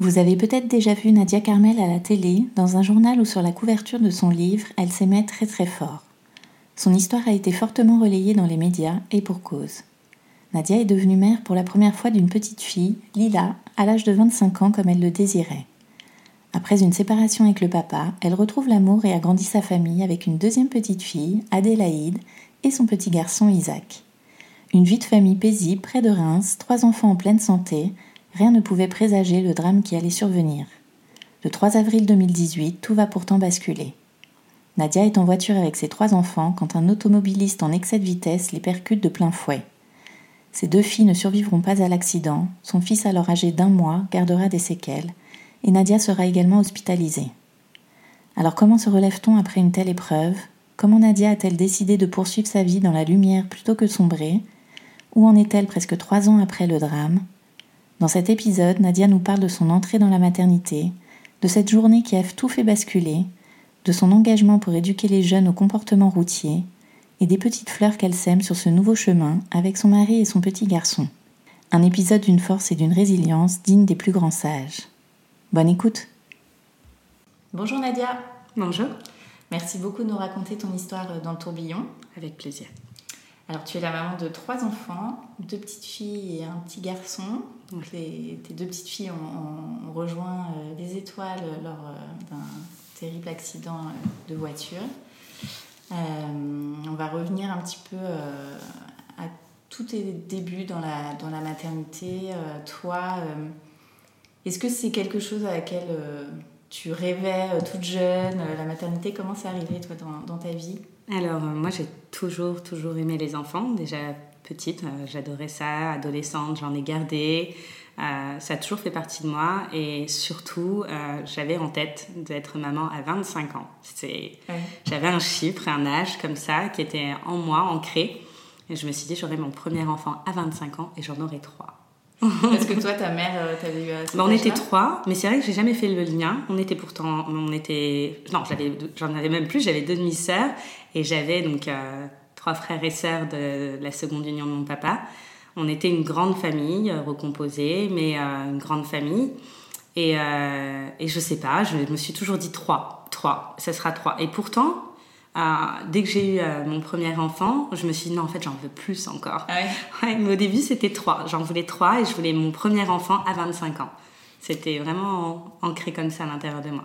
Vous avez peut-être déjà vu Nadia Carmel à la télé, dans un journal ou sur la couverture de son livre Elle s'aimait très très fort. Son histoire a été fortement relayée dans les médias et pour cause. Nadia est devenue mère pour la première fois d'une petite fille, Lila, à l'âge de 25 ans comme elle le désirait. Après une séparation avec le papa, elle retrouve l'amour et agrandit sa famille avec une deuxième petite fille, Adélaïde, et son petit garçon Isaac. Une vie de famille paisible près de Reims, trois enfants en pleine santé, rien ne pouvait présager le drame qui allait survenir. Le 3 avril 2018, tout va pourtant basculer. Nadia est en voiture avec ses trois enfants quand un automobiliste en excès de vitesse les percute de plein fouet. Ces deux filles ne survivront pas à l'accident, son fils alors âgé d'un mois gardera des séquelles, et Nadia sera également hospitalisée. Alors comment se relève-t-on après une telle épreuve? Comment Nadia a-t-elle décidé de poursuivre sa vie dans la lumière plutôt que sombrer? Où en est-elle presque trois ans après le drame? Dans cet épisode, Nadia nous parle de son entrée dans la maternité, de cette journée qui a tout fait basculer, de son engagement pour éduquer les jeunes au comportement routier, et des petites fleurs qu'elle sème sur ce nouveau chemin avec son mari et son petit garçon. Un épisode d'une force et d'une résilience digne des plus grands sages. Bonne écoute Bonjour Nadia Bonjour, Merci beaucoup de nous raconter ton histoire dans le tourbillon. avec plaisir. Alors tu es la maman de trois enfants, deux petites filles et un petit garçon. Donc les- tes deux petites filles ont, rejoint euh, les étoiles lors euh, d'un terrible accident euh, de voiture. Euh, on va revenir un petit peu à tous tes débuts dans la, dans la maternité. Toi, est-ce que c'est quelque chose à laquelle tu rêvais toute jeune La maternité, comment c'est arrivé toi dans ta vie? Alors, euh, moi, j'ai toujours, toujours aimé les enfants. Déjà petite, euh, j'adorais ça. Adolescente, j'en ai gardé. Euh, ça a toujours fait partie de moi. Et surtout, euh, j'avais en tête d'être maman à 25 ans. J'avais un chiffre, un âge comme ça, qui était en moi, ancré. Et je me suis dit, j'aurai mon premier enfant à 25 ans et j'en aurai trois. Parce que toi, ta mère, t'avais eu. Bah, on était trois, mais c'est vrai que j'ai jamais fait le lien. On était pourtant, on était, non, j'avais, j'en avais même plus. J'avais deux demi-sœurs et j'avais donc euh, trois frères et sœurs de la seconde union de mon papa. On était une grande famille, euh, recomposée, mais euh, une grande famille. Et, euh, et je sais pas, je me suis toujours dit trois, trois, ça sera trois. Et pourtant, euh, dès que j'ai eu euh, mon premier enfant, je me suis dit non, en fait, j'en veux plus encore. Ah ouais. Ouais, mais au début, c'était trois. J'en voulais trois et je voulais mon premier enfant à 25 ans. C'était vraiment ancré comme ça à l'intérieur de moi.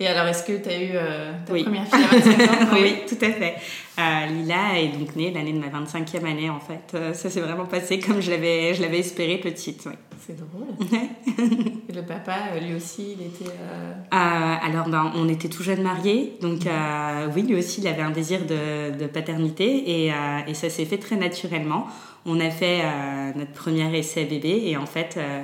Et alors, est-ce que tu as eu euh, ta Oui. première fille à 25 ans? Oui, tout à fait. Euh, Lila est donc née l'année de ma 25e année, en fait. Euh, ça s'est vraiment passé comme je l'avais, je l'avais espéré petite. oui. C'est drôle. Et le papa, euh, lui aussi, il était. euh, Euh, alors, ben, on était tout jeunes mariés, donc euh, oui, lui aussi, il avait un désir de, de paternité et, euh, et ça s'est fait très naturellement. On a fait euh, notre premier essai bébé et en fait, euh,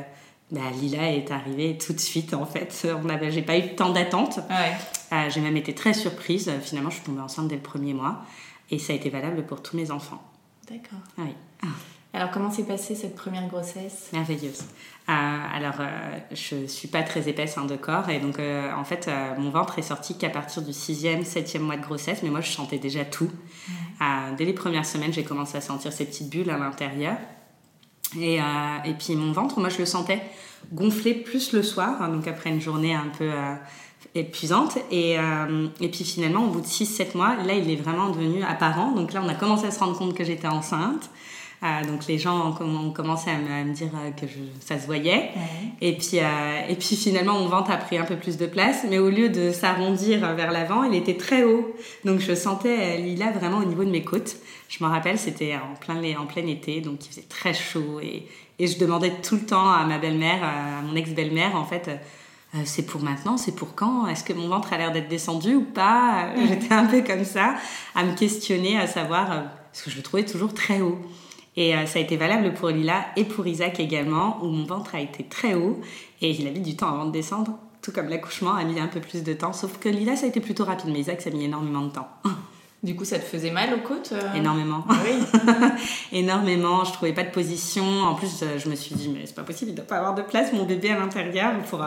bah, Lila est arrivée tout de suite. En fait, on avait, j'ai pas eu tant d'attente. Ouais. Euh, j'ai même été très surprise. Finalement, je suis tombée enceinte dès le premier mois et ça a été valable pour tous mes enfants. D'accord. Ah oui. Alors, comment s'est passée cette première grossesse? Merveilleuse. Euh, alors, euh, je suis pas très épaisse hein, de corps et donc euh, en fait, mon ventre est sorti qu'à partir du sixième, septième mois de grossesse, mais moi je sentais déjà tout. Dès les premières semaines, j'ai commencé à sentir ces petites bulles à l'intérieur. Et, euh, et puis mon ventre, moi je le sentais gonfler plus le soir, hein, donc après une journée un peu euh, épuisante. Et, euh, et puis finalement, au bout de 6-7 mois, là il est vraiment devenu apparent. Donc là, on a commencé à se rendre compte que j'étais enceinte. Euh, donc les gens ont, commencé à me, dire euh, que ça se voyait. Et, puis, euh, et puis finalement, mon ventre a pris un peu plus de place, mais au lieu de s'arrondir vers l'avant, il était très haut. Donc je sentais Lila vraiment au niveau de mes côtes. Je me rappelle, c'était en plein, en plein été, donc il faisait très chaud. Et, et je demandais tout le temps à ma belle-mère, à mon ex-belle-mère, en fait, c'est pour maintenant, c'est pour quand? Est-ce que mon ventre a l'air d'être descendu ou pas? J'étais un peu comme ça, à me questionner, à savoir, parce que je le trouvais toujours très haut. Et euh, ça a été valable pour Lila et pour Isaac également, où mon ventre a été très haut et il a mis du temps avant de descendre, tout comme l'accouchement a mis un peu plus de temps. Sauf que Lila, ça a été plutôt rapide, mais Isaac, ça a mis énormément de temps. Du coup, ça te faisait mal aux côtes euh Énormément. Ah oui. Énormément. Je trouvais pas de position. En plus, euh, je me suis dit, mais c'est pas possible, il doit pas avoir de place, mon bébé à l'intérieur, pour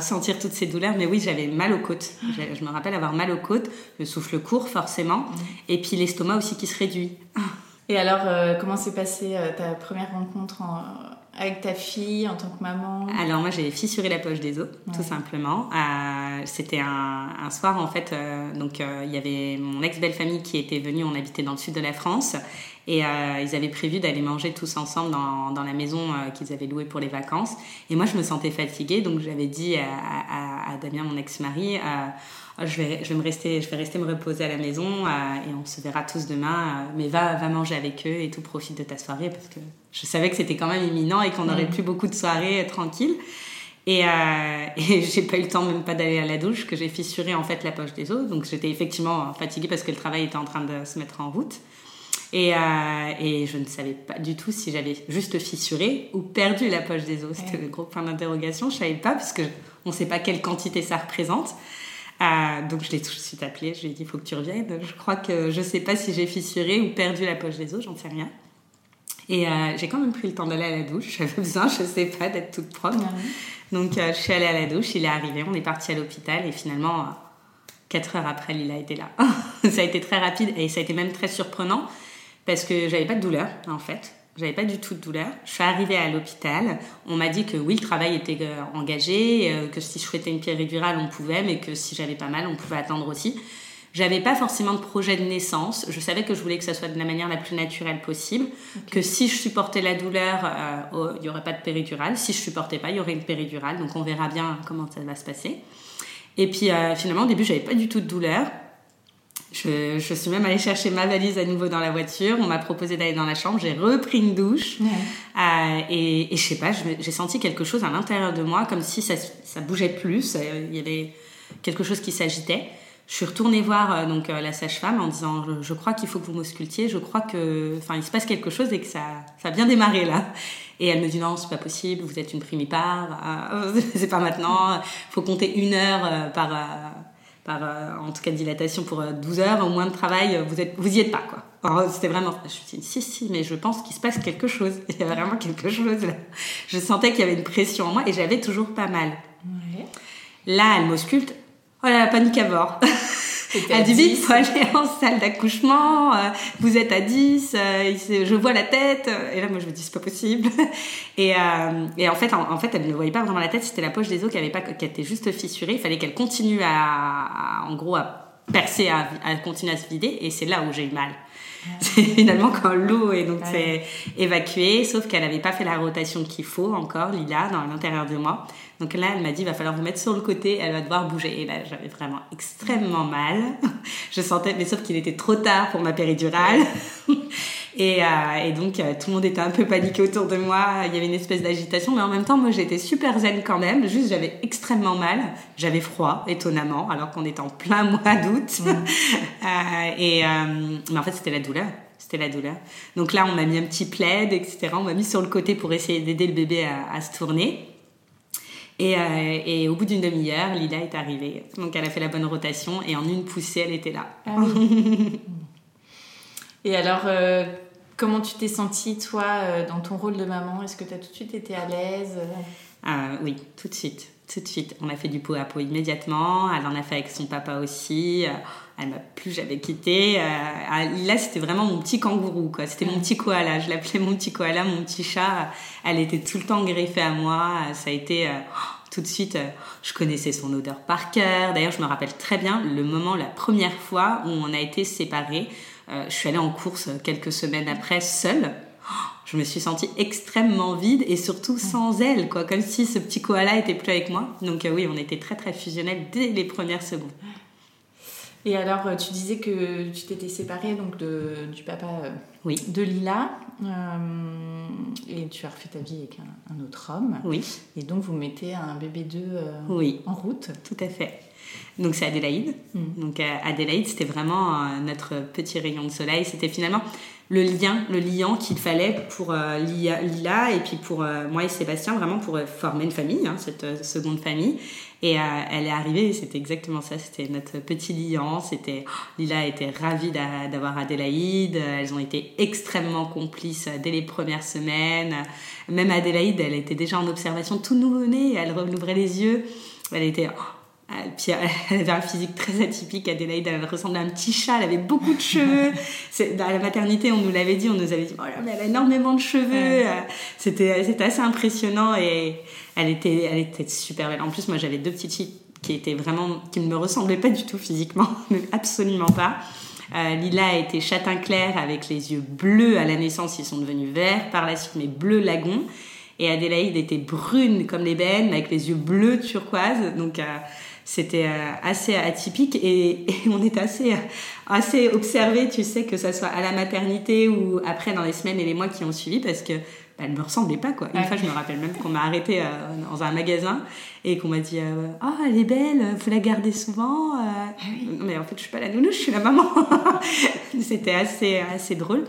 sentir toutes ces douleurs. Mais oui, j'avais mal aux côtes. Je me rappelle avoir mal aux côtes, le souffle court, forcément. Mmh. Et puis l'estomac aussi qui se réduit. Et alors, euh, comment s'est passée euh, ta première rencontre avec ta fille en tant que maman? Alors moi j'ai fissuré la poche des os, tout simplement. Euh, c'était un, un, soir en fait, donc il y avait mon ex-belle-famille qui était venue, on habitait dans le sud de la France, et ils avaient prévu d'aller manger tous ensemble dans, dans la maison qu'ils avaient louée pour les vacances. Et moi je me sentais fatiguée, donc j'avais dit à, à, à Damien, mon ex-mari, je vais, je vais me rester, je vais rester me reposer à la maison euh, et on se verra tous demain. Euh, mais va, va manger avec eux et tout, profite de ta soirée parce que je savais que c'était quand même imminent et qu'on n'aurait mm. plus beaucoup de soirées euh, tranquilles. Et, et j'ai pas eu le temps même pas d'aller à la douche, que j'ai fissuré en fait la poche des os. Donc j'étais effectivement fatiguée parce que le travail était en train de se mettre en route. Et, euh, et je ne savais pas du tout si j'avais juste fissuré ou perdu la poche des os. C'était le gros point d'interrogation. Je savais pas puisque on ne sait pas quelle quantité ça représente. Euh, donc je l'ai tout de suite appelé, je lui ai dit il faut que tu reviennes. Je crois que je sais pas si j'ai fissuré ou perdu la poche des os, j'en sais rien. Et euh, j'ai quand même pris le temps d'aller à la douche. J'avais besoin, je sais pas, d'être toute propre. Donc euh, je suis allée à la douche, il est arrivé, on est parti à l'hôpital et finalement, 4 heures après, il a été là. ça a été très rapide et ça a été même très surprenant parce que j'avais pas de douleur en fait. J'avais pas du tout de douleur. Je suis arrivée à l'hôpital. On m'a dit que oui, le travail était euh, engagé, euh, que si je souhaitais une péridurale, on pouvait, mais que si j'avais pas mal, on pouvait attendre aussi. J'avais pas forcément de projet de naissance. Je savais que je voulais que ça soit de la manière la plus naturelle possible. Que si je supportais la douleur, euh, oh, il y aurait pas de péridurale. Si je supportais pas, il y aurait une péridurale. Donc on verra bien comment ça va se passer. Et puis finalement, au début, j'avais pas du tout de douleur. Je, je, suis même allée chercher ma valise à nouveau dans la voiture. On m'a proposé d'aller dans la chambre. J'ai repris une douche. Euh, et, et, je sais pas, j'ai senti quelque chose à l'intérieur de moi, comme si ça, ça bougeait plus. Euh, il y avait quelque chose qui s'agitait. Je suis retournée voir euh, donc euh, la sage-femme en disant je, je crois qu'il faut que vous m'auscultiez, je crois que enfin il se passe quelque chose et que ça ça a bien démarré là. Et elle me dit non, c'est pas possible, vous êtes une primipare, c'est pas maintenant, faut compter une heure par par euh, en tout cas dilatation pour 12 euh, heures au moins de travail, vous êtes vous y êtes pas quoi. C'était vraiment je me suis dit si si mais je pense qu'il se passe quelque chose. Il y a vraiment quelque chose là. Je sentais qu'il y avait une pression en moi et j'avais toujours pas mal. Ouais. Là, elle m'ausculte. Oh là, panique à bord. Elle dit vite, faut aller en salle d'accouchement, euh, vous êtes à 10, euh, je vois la tête. Et là, moi, je me dis, c'est pas possible. Et, euh, et en, fait, en, fait, elle ne voyait pas vraiment la tête, c'était la poche des os qui, avait pas, qui était juste fissurée. Il fallait qu'elle continue à, en gros, à percer, à, à continuer à se vider. Et c'est là où j'ai eu mal. C'est finalement quand l'eau est donc c'est évacuée, sauf qu'elle n'avait pas fait la rotation qu'il faut encore, Lila, dans l'intérieur de moi. Donc là, elle m'a dit, il va falloir vous mettre sur le côté, elle va devoir bouger. Et là, j'avais vraiment extrêmement mal. Je sentais, mais sauf qu'il était trop tard pour ma péridurale. Et, euh, et, donc, euh, tout le monde était un peu paniqué autour de moi. Il y avait une espèce d'agitation, mais en même temps, moi, j'étais super zen quand même. Juste, j'avais extrêmement mal. J'avais froid, étonnamment, alors qu'on était en plein mois d'août. euh, et, mais en fait, c'était la douleur. C'était la douleur. Donc là, on m'a mis un petit plaid, etc. On m'a mis sur le côté pour essayer d'aider le bébé à, à se tourner. Et, euh, et, au bout d'une demi-heure, Lila est arrivée. Donc elle a fait la bonne rotation et en une poussée, elle était là. Ah et alors, euh, comment tu t'es sentie, toi, euh, dans ton rôle de maman? Est-ce que tu as tout de suite été à l'aise? Ah, Oui, tout de suite. Tout de suite. On a fait du pot à pot immédiatement. Elle en a fait avec son papa aussi. Elle m'a plus jamais quitté. là, c'était vraiment mon petit kangourou, quoi. C'était mon petit koala. Je l'appelais mon petit koala, mon petit chat. Elle était tout le temps greffée à moi. Ça a été tout de suite, je connaissais son odeur par cœur. D'ailleurs, je me rappelle très bien le moment, la première fois où on a été séparés. Je suis allée en course quelques semaines après, seule. je me suis sentie extrêmement vide et surtout sans elle, quoi, comme si ce petit koala était plus avec moi. Donc oui, on était très très fusionnels dès les premières secondes. Et alors, tu disais que tu t'étais séparée donc de, du papa oui. de Lila et tu as refait ta vie avec un, autre homme. Oui. Et donc vous mettez un bébé 2 oui. en route. Tout à fait. Donc c'est Adélaïde. Mm. Donc Adélaïde, c'était vraiment notre petit rayon de soleil. C'était finalement le lien, le liant qu'il fallait pour euh, Lila et puis pour euh, moi et Sébastien, vraiment pour euh, former une famille, hein, cette seconde famille. Et elle est arrivée, c'était exactement ça, c'était notre petit liant. C'était Lila était ravie d'avoir Adélaïde. Elles ont été extrêmement complices dès les premières semaines. Même Adélaïde, elle était déjà en observation tout nouveau-né. Elle rouvrait les yeux. Elle était ah, puis elle avait un physique très atypique, Adélaïde, elle ressemblait à un petit chat, elle avait beaucoup de cheveux. à la maternité, on nous l'avait dit, on nous avait dit, oh là, mais elle a énormément de cheveux. Euh, c'était, c'était assez impressionnant et elle était, elle était super belle. En plus, moi, j'avais deux petites filles qui étaient vraiment, qui ne me ressemblaient pas du tout physiquement, mais absolument pas. Euh, Lila a été châtain clair avec les yeux bleus à la naissance, ils sont devenus verts par la suite, mais bleu lagon. Et Adélaïde était brune comme l'ébène, avec les yeux bleus turquoise. Donc, euh, c'était euh, assez atypique et, on est assez, assez observé, tu sais, que ça soit à la maternité ou après dans les semaines et les mois qui ont suivi parce que bah, elle me ressemblait pas quoi. Une fois, je me rappelle même qu'on m'a arrêté euh, dans un magasin et qu'on m'a dit euh, ah oh, elle est belle, vous la gardez souvent. Ah mais en fait, je suis pas la nounou, je suis la maman. C'était assez assez drôle.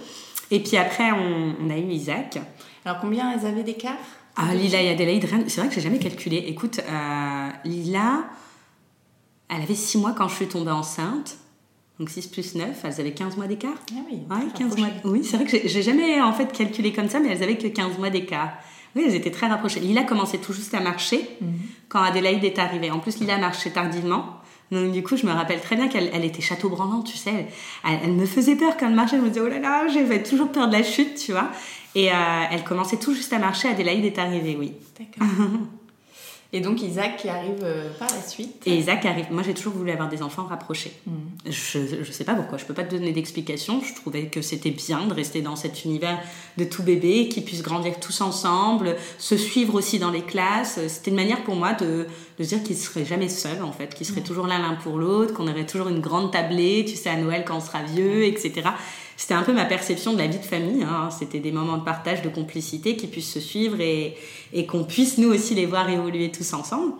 Et puis après, on, on a eu Isaac. Alors combien elles avaient d'écart? Ah Lila et Adélaïde, c'est vrai que j'ai jamais calculé. Écoute, Lila elle avait 6 mois quand je suis tombée enceinte. Donc 6 plus 9, elles avaient 15 mois d'écart. Ah oui, ouais, 15 mois. Oui, c'est vrai que j'ai jamais en fait calculé comme ça, mais elles avaient que 15 mois d'écart. Oui, elles étaient très rapprochées. Lila commençait tout juste à marcher mhm. quand Adélaïde est arrivée. En plus, Lila marchait tardivement. Donc du coup, je me rappelle très bien qu'elle elle était château brandante, tu sais. Elle, me faisait peur quand elle marchait. Je me disais, oh là là, j'avais toujours peur de la chute, tu vois. Et euh, elle commençait tout juste à marcher. Adélaïde est arrivée, oui. D'accord. Et donc Isaac qui arrive euh, par la suite. Et Isaac arrive. Moi, j'ai toujours voulu avoir des enfants rapprochés. Hmm. Je ne sais pas pourquoi. Je peux pas te donner d'explication. Je trouvais que c'était bien de rester dans cet univers de tout bébé, qui puissent grandir tous ensemble, se suivre aussi dans les classes. C'était une manière pour moi de, de dire qu'ils seraient jamais seuls, en fait, qu'ils seraient hmm. toujours l'un l'un pour l'autre, qu'on aurait toujours une grande tablée, tu sais, à Noël quand on sera vieux, etc c'était un peu ma perception de la vie de famille. Hein. C'était des moments de partage, de complicité qui puissent se suivre et, qu'on puisse nous aussi les voir évoluer tous ensemble.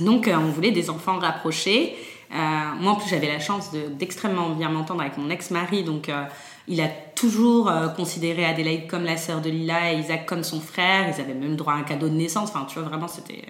Donc euh, on voulait des enfants rapprochés. Euh, moi en plus j'avais la chance d'extrêmement bien m'entendre avec mon ex-mari, donc euh, il a toujours considéré Adélaïde comme la sœur de Lila et Isaac comme son frère. Ils avaient même droit à un cadeau de naissance. Enfin tu vois vraiment c'était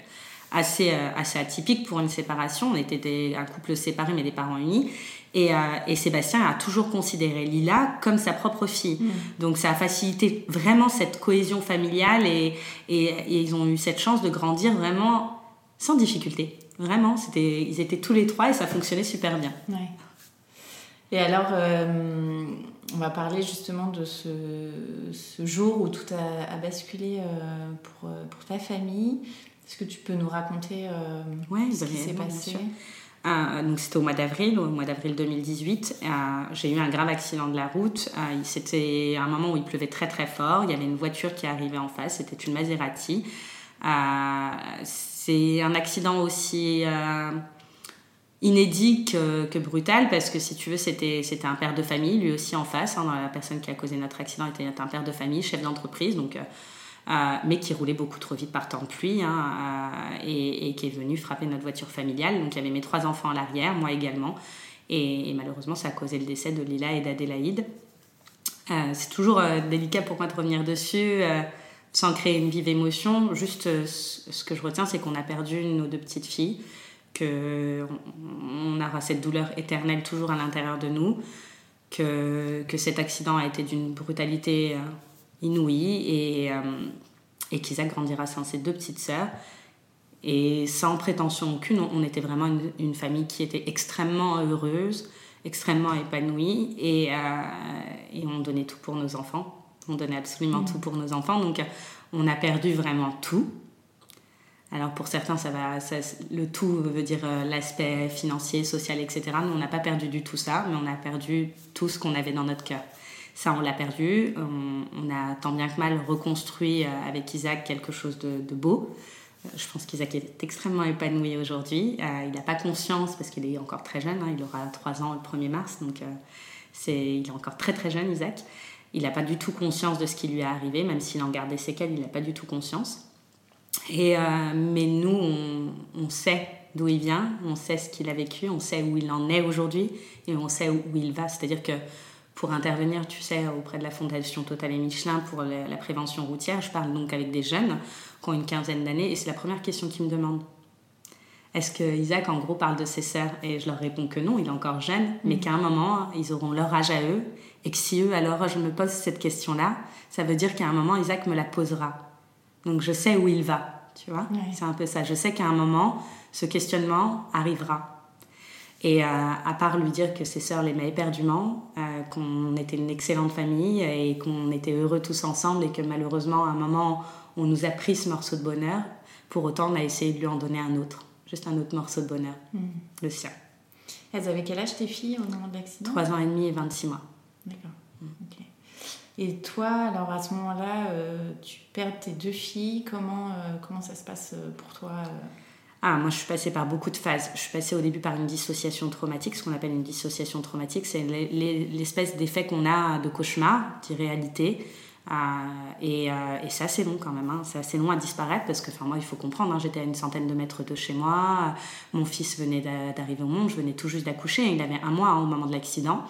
assez, assez atypique pour une séparation. On était un couple séparé mais des parents unis. Et, euh, et, Sébastien a toujours considéré Lila comme sa propre fille. Mm. Donc ça a facilité vraiment cette cohésion familiale et, et, ils ont eu cette chance de grandir vraiment sans difficulté. Vraiment, c'était, ils étaient tous les trois et ça fonctionnait super bien. Ouais. Et alors, euh, on va parler justement de ce, ce jour où tout a, a basculé euh, pour, pour, ta famille. Est-ce que tu peux nous raconter ouais, ce qui s'est passé? Euh, donc c'était au mois d'avril, au mois d'avril 2018. Euh, j'ai eu un grave accident de la route. Euh, c'était un moment où il pleuvait très très fort. Il y avait une voiture qui arrivait en face. C'était une Maserati. c'est un accident aussi inédit que, brutal parce que si tu veux c'était c'était un père de famille lui aussi en face. Hein, la personne qui a causé notre accident était un père de famille, chef d'entreprise. Donc euh, mais qui roulait beaucoup trop vite par temps de pluie hein, euh, et, qui est venu frapper notre voiture familiale. Donc il y avait mes trois enfants à l'arrière, moi également. Et, malheureusement, ça a causé le décès de Lila et d'Adélaïde. Euh, c'est toujours délicat pour moi de revenir dessus sans créer une vive émotion. Juste ce que je retiens, c'est qu'on a perdu nos deux petites filles, qu'on on aura cette douleur éternelle toujours à l'intérieur de nous, que, que cet accident a été d'une brutalité inouïe et, euh, et qu'Isaac grandira sans ses deux petites sœurs. Et sans prétention aucune, on était vraiment une, famille qui était extrêmement heureuse, extrêmement épanouie et, euh, et, on donnait tout pour nos enfants. On donnait absolument tout pour nos enfants. Donc on a perdu vraiment tout. Alors pour certains, ça va, le tout veut dire euh, l'aspect financier, social, etc. Nous, on n'a pas perdu du tout ça, mais on a perdu tout ce qu'on avait dans notre cœur. Ça, on l'a perdu. On, a tant bien que mal reconstruit avec Isaac quelque chose de, beau. Je pense qu'Isaac est extrêmement épanoui aujourd'hui. il n'a pas conscience, parce qu'il est encore très jeune, hein. il aura 3 ans le 1er mars, donc c'est, il est encore très très jeune, Isaac. Il n'a pas du tout conscience de ce qui lui est arrivé, même s'il en garde des séquelles, il n'a pas du tout conscience. Et, euh, mais nous, on, sait d'où il vient, on sait ce qu'il a vécu, on sait où il en est aujourd'hui et on sait où, il va. C'est-à-dire que pour intervenir, tu sais, auprès de la Fondation Total et Michelin pour la, prévention routière, je parle donc avec des jeunes qui ont une quinzaine d'années et c'est la première question qu'ils me demandent. Est-ce que Isaac, en gros, parle de ses sœurs? Et je leur réponds que non, il est encore jeune, mais mm. qu'à un moment, ils auront leur âge à eux, et que si eux, alors je me pose cette question-là, ça veut dire qu'à un moment, Isaac me la posera. Donc je sais où il va, tu vois? C'est un peu ça. Je sais qu'à un moment, ce questionnement arrivera. Et euh, à part lui dire que ses sœurs l'aimaient éperdument, euh, qu'on était une excellente famille et qu'on était heureux tous ensemble et que malheureusement, à un moment, on nous a pris ce morceau de bonheur, pour autant, on a essayé de lui en donner un autre. Juste un autre morceau de bonheur, hmm. le sien. Elles avaient quel âge tes filles au moment de l'accident? 3 ans et demi et 26 mois. D'accord. Hmm. Et toi, alors à ce moment-là, euh, tu perds tes deux filles. Comment, comment ça se passe pour toi ah, moi, je suis passée par beaucoup de phases. Je suis passée au début par une dissociation traumatique. Ce qu'on appelle une dissociation traumatique, c'est l'espèce d'effet qu'on a de cauchemar, d'irréalité. et, et c'est assez long quand même. Hein. C'est assez long à disparaître parce que, moi, il faut comprendre, hein, j'étais à une centaine de mètres de chez moi. Mon fils venait d'arriver au monde. Je venais tout juste d'accoucher. Il avait un mois hein, au moment de l'accident.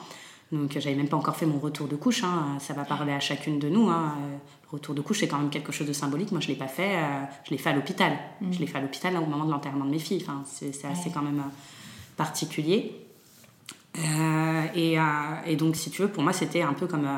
Donc j'avais même pas encore fait mon retour de couche, ça va parler à chacune de nous. Retour de couche c'est quand même quelque chose de symbolique. Moi je l'ai pas fait, euh, je l'ai fait à l'hôpital. Mm. Je l'ai fait à l'hôpital au moment de l'enterrement de mes filles. Enfin, c'est assez quand même euh, particulier. Euh, et, et, donc si tu veux, pour moi c'était un peu comme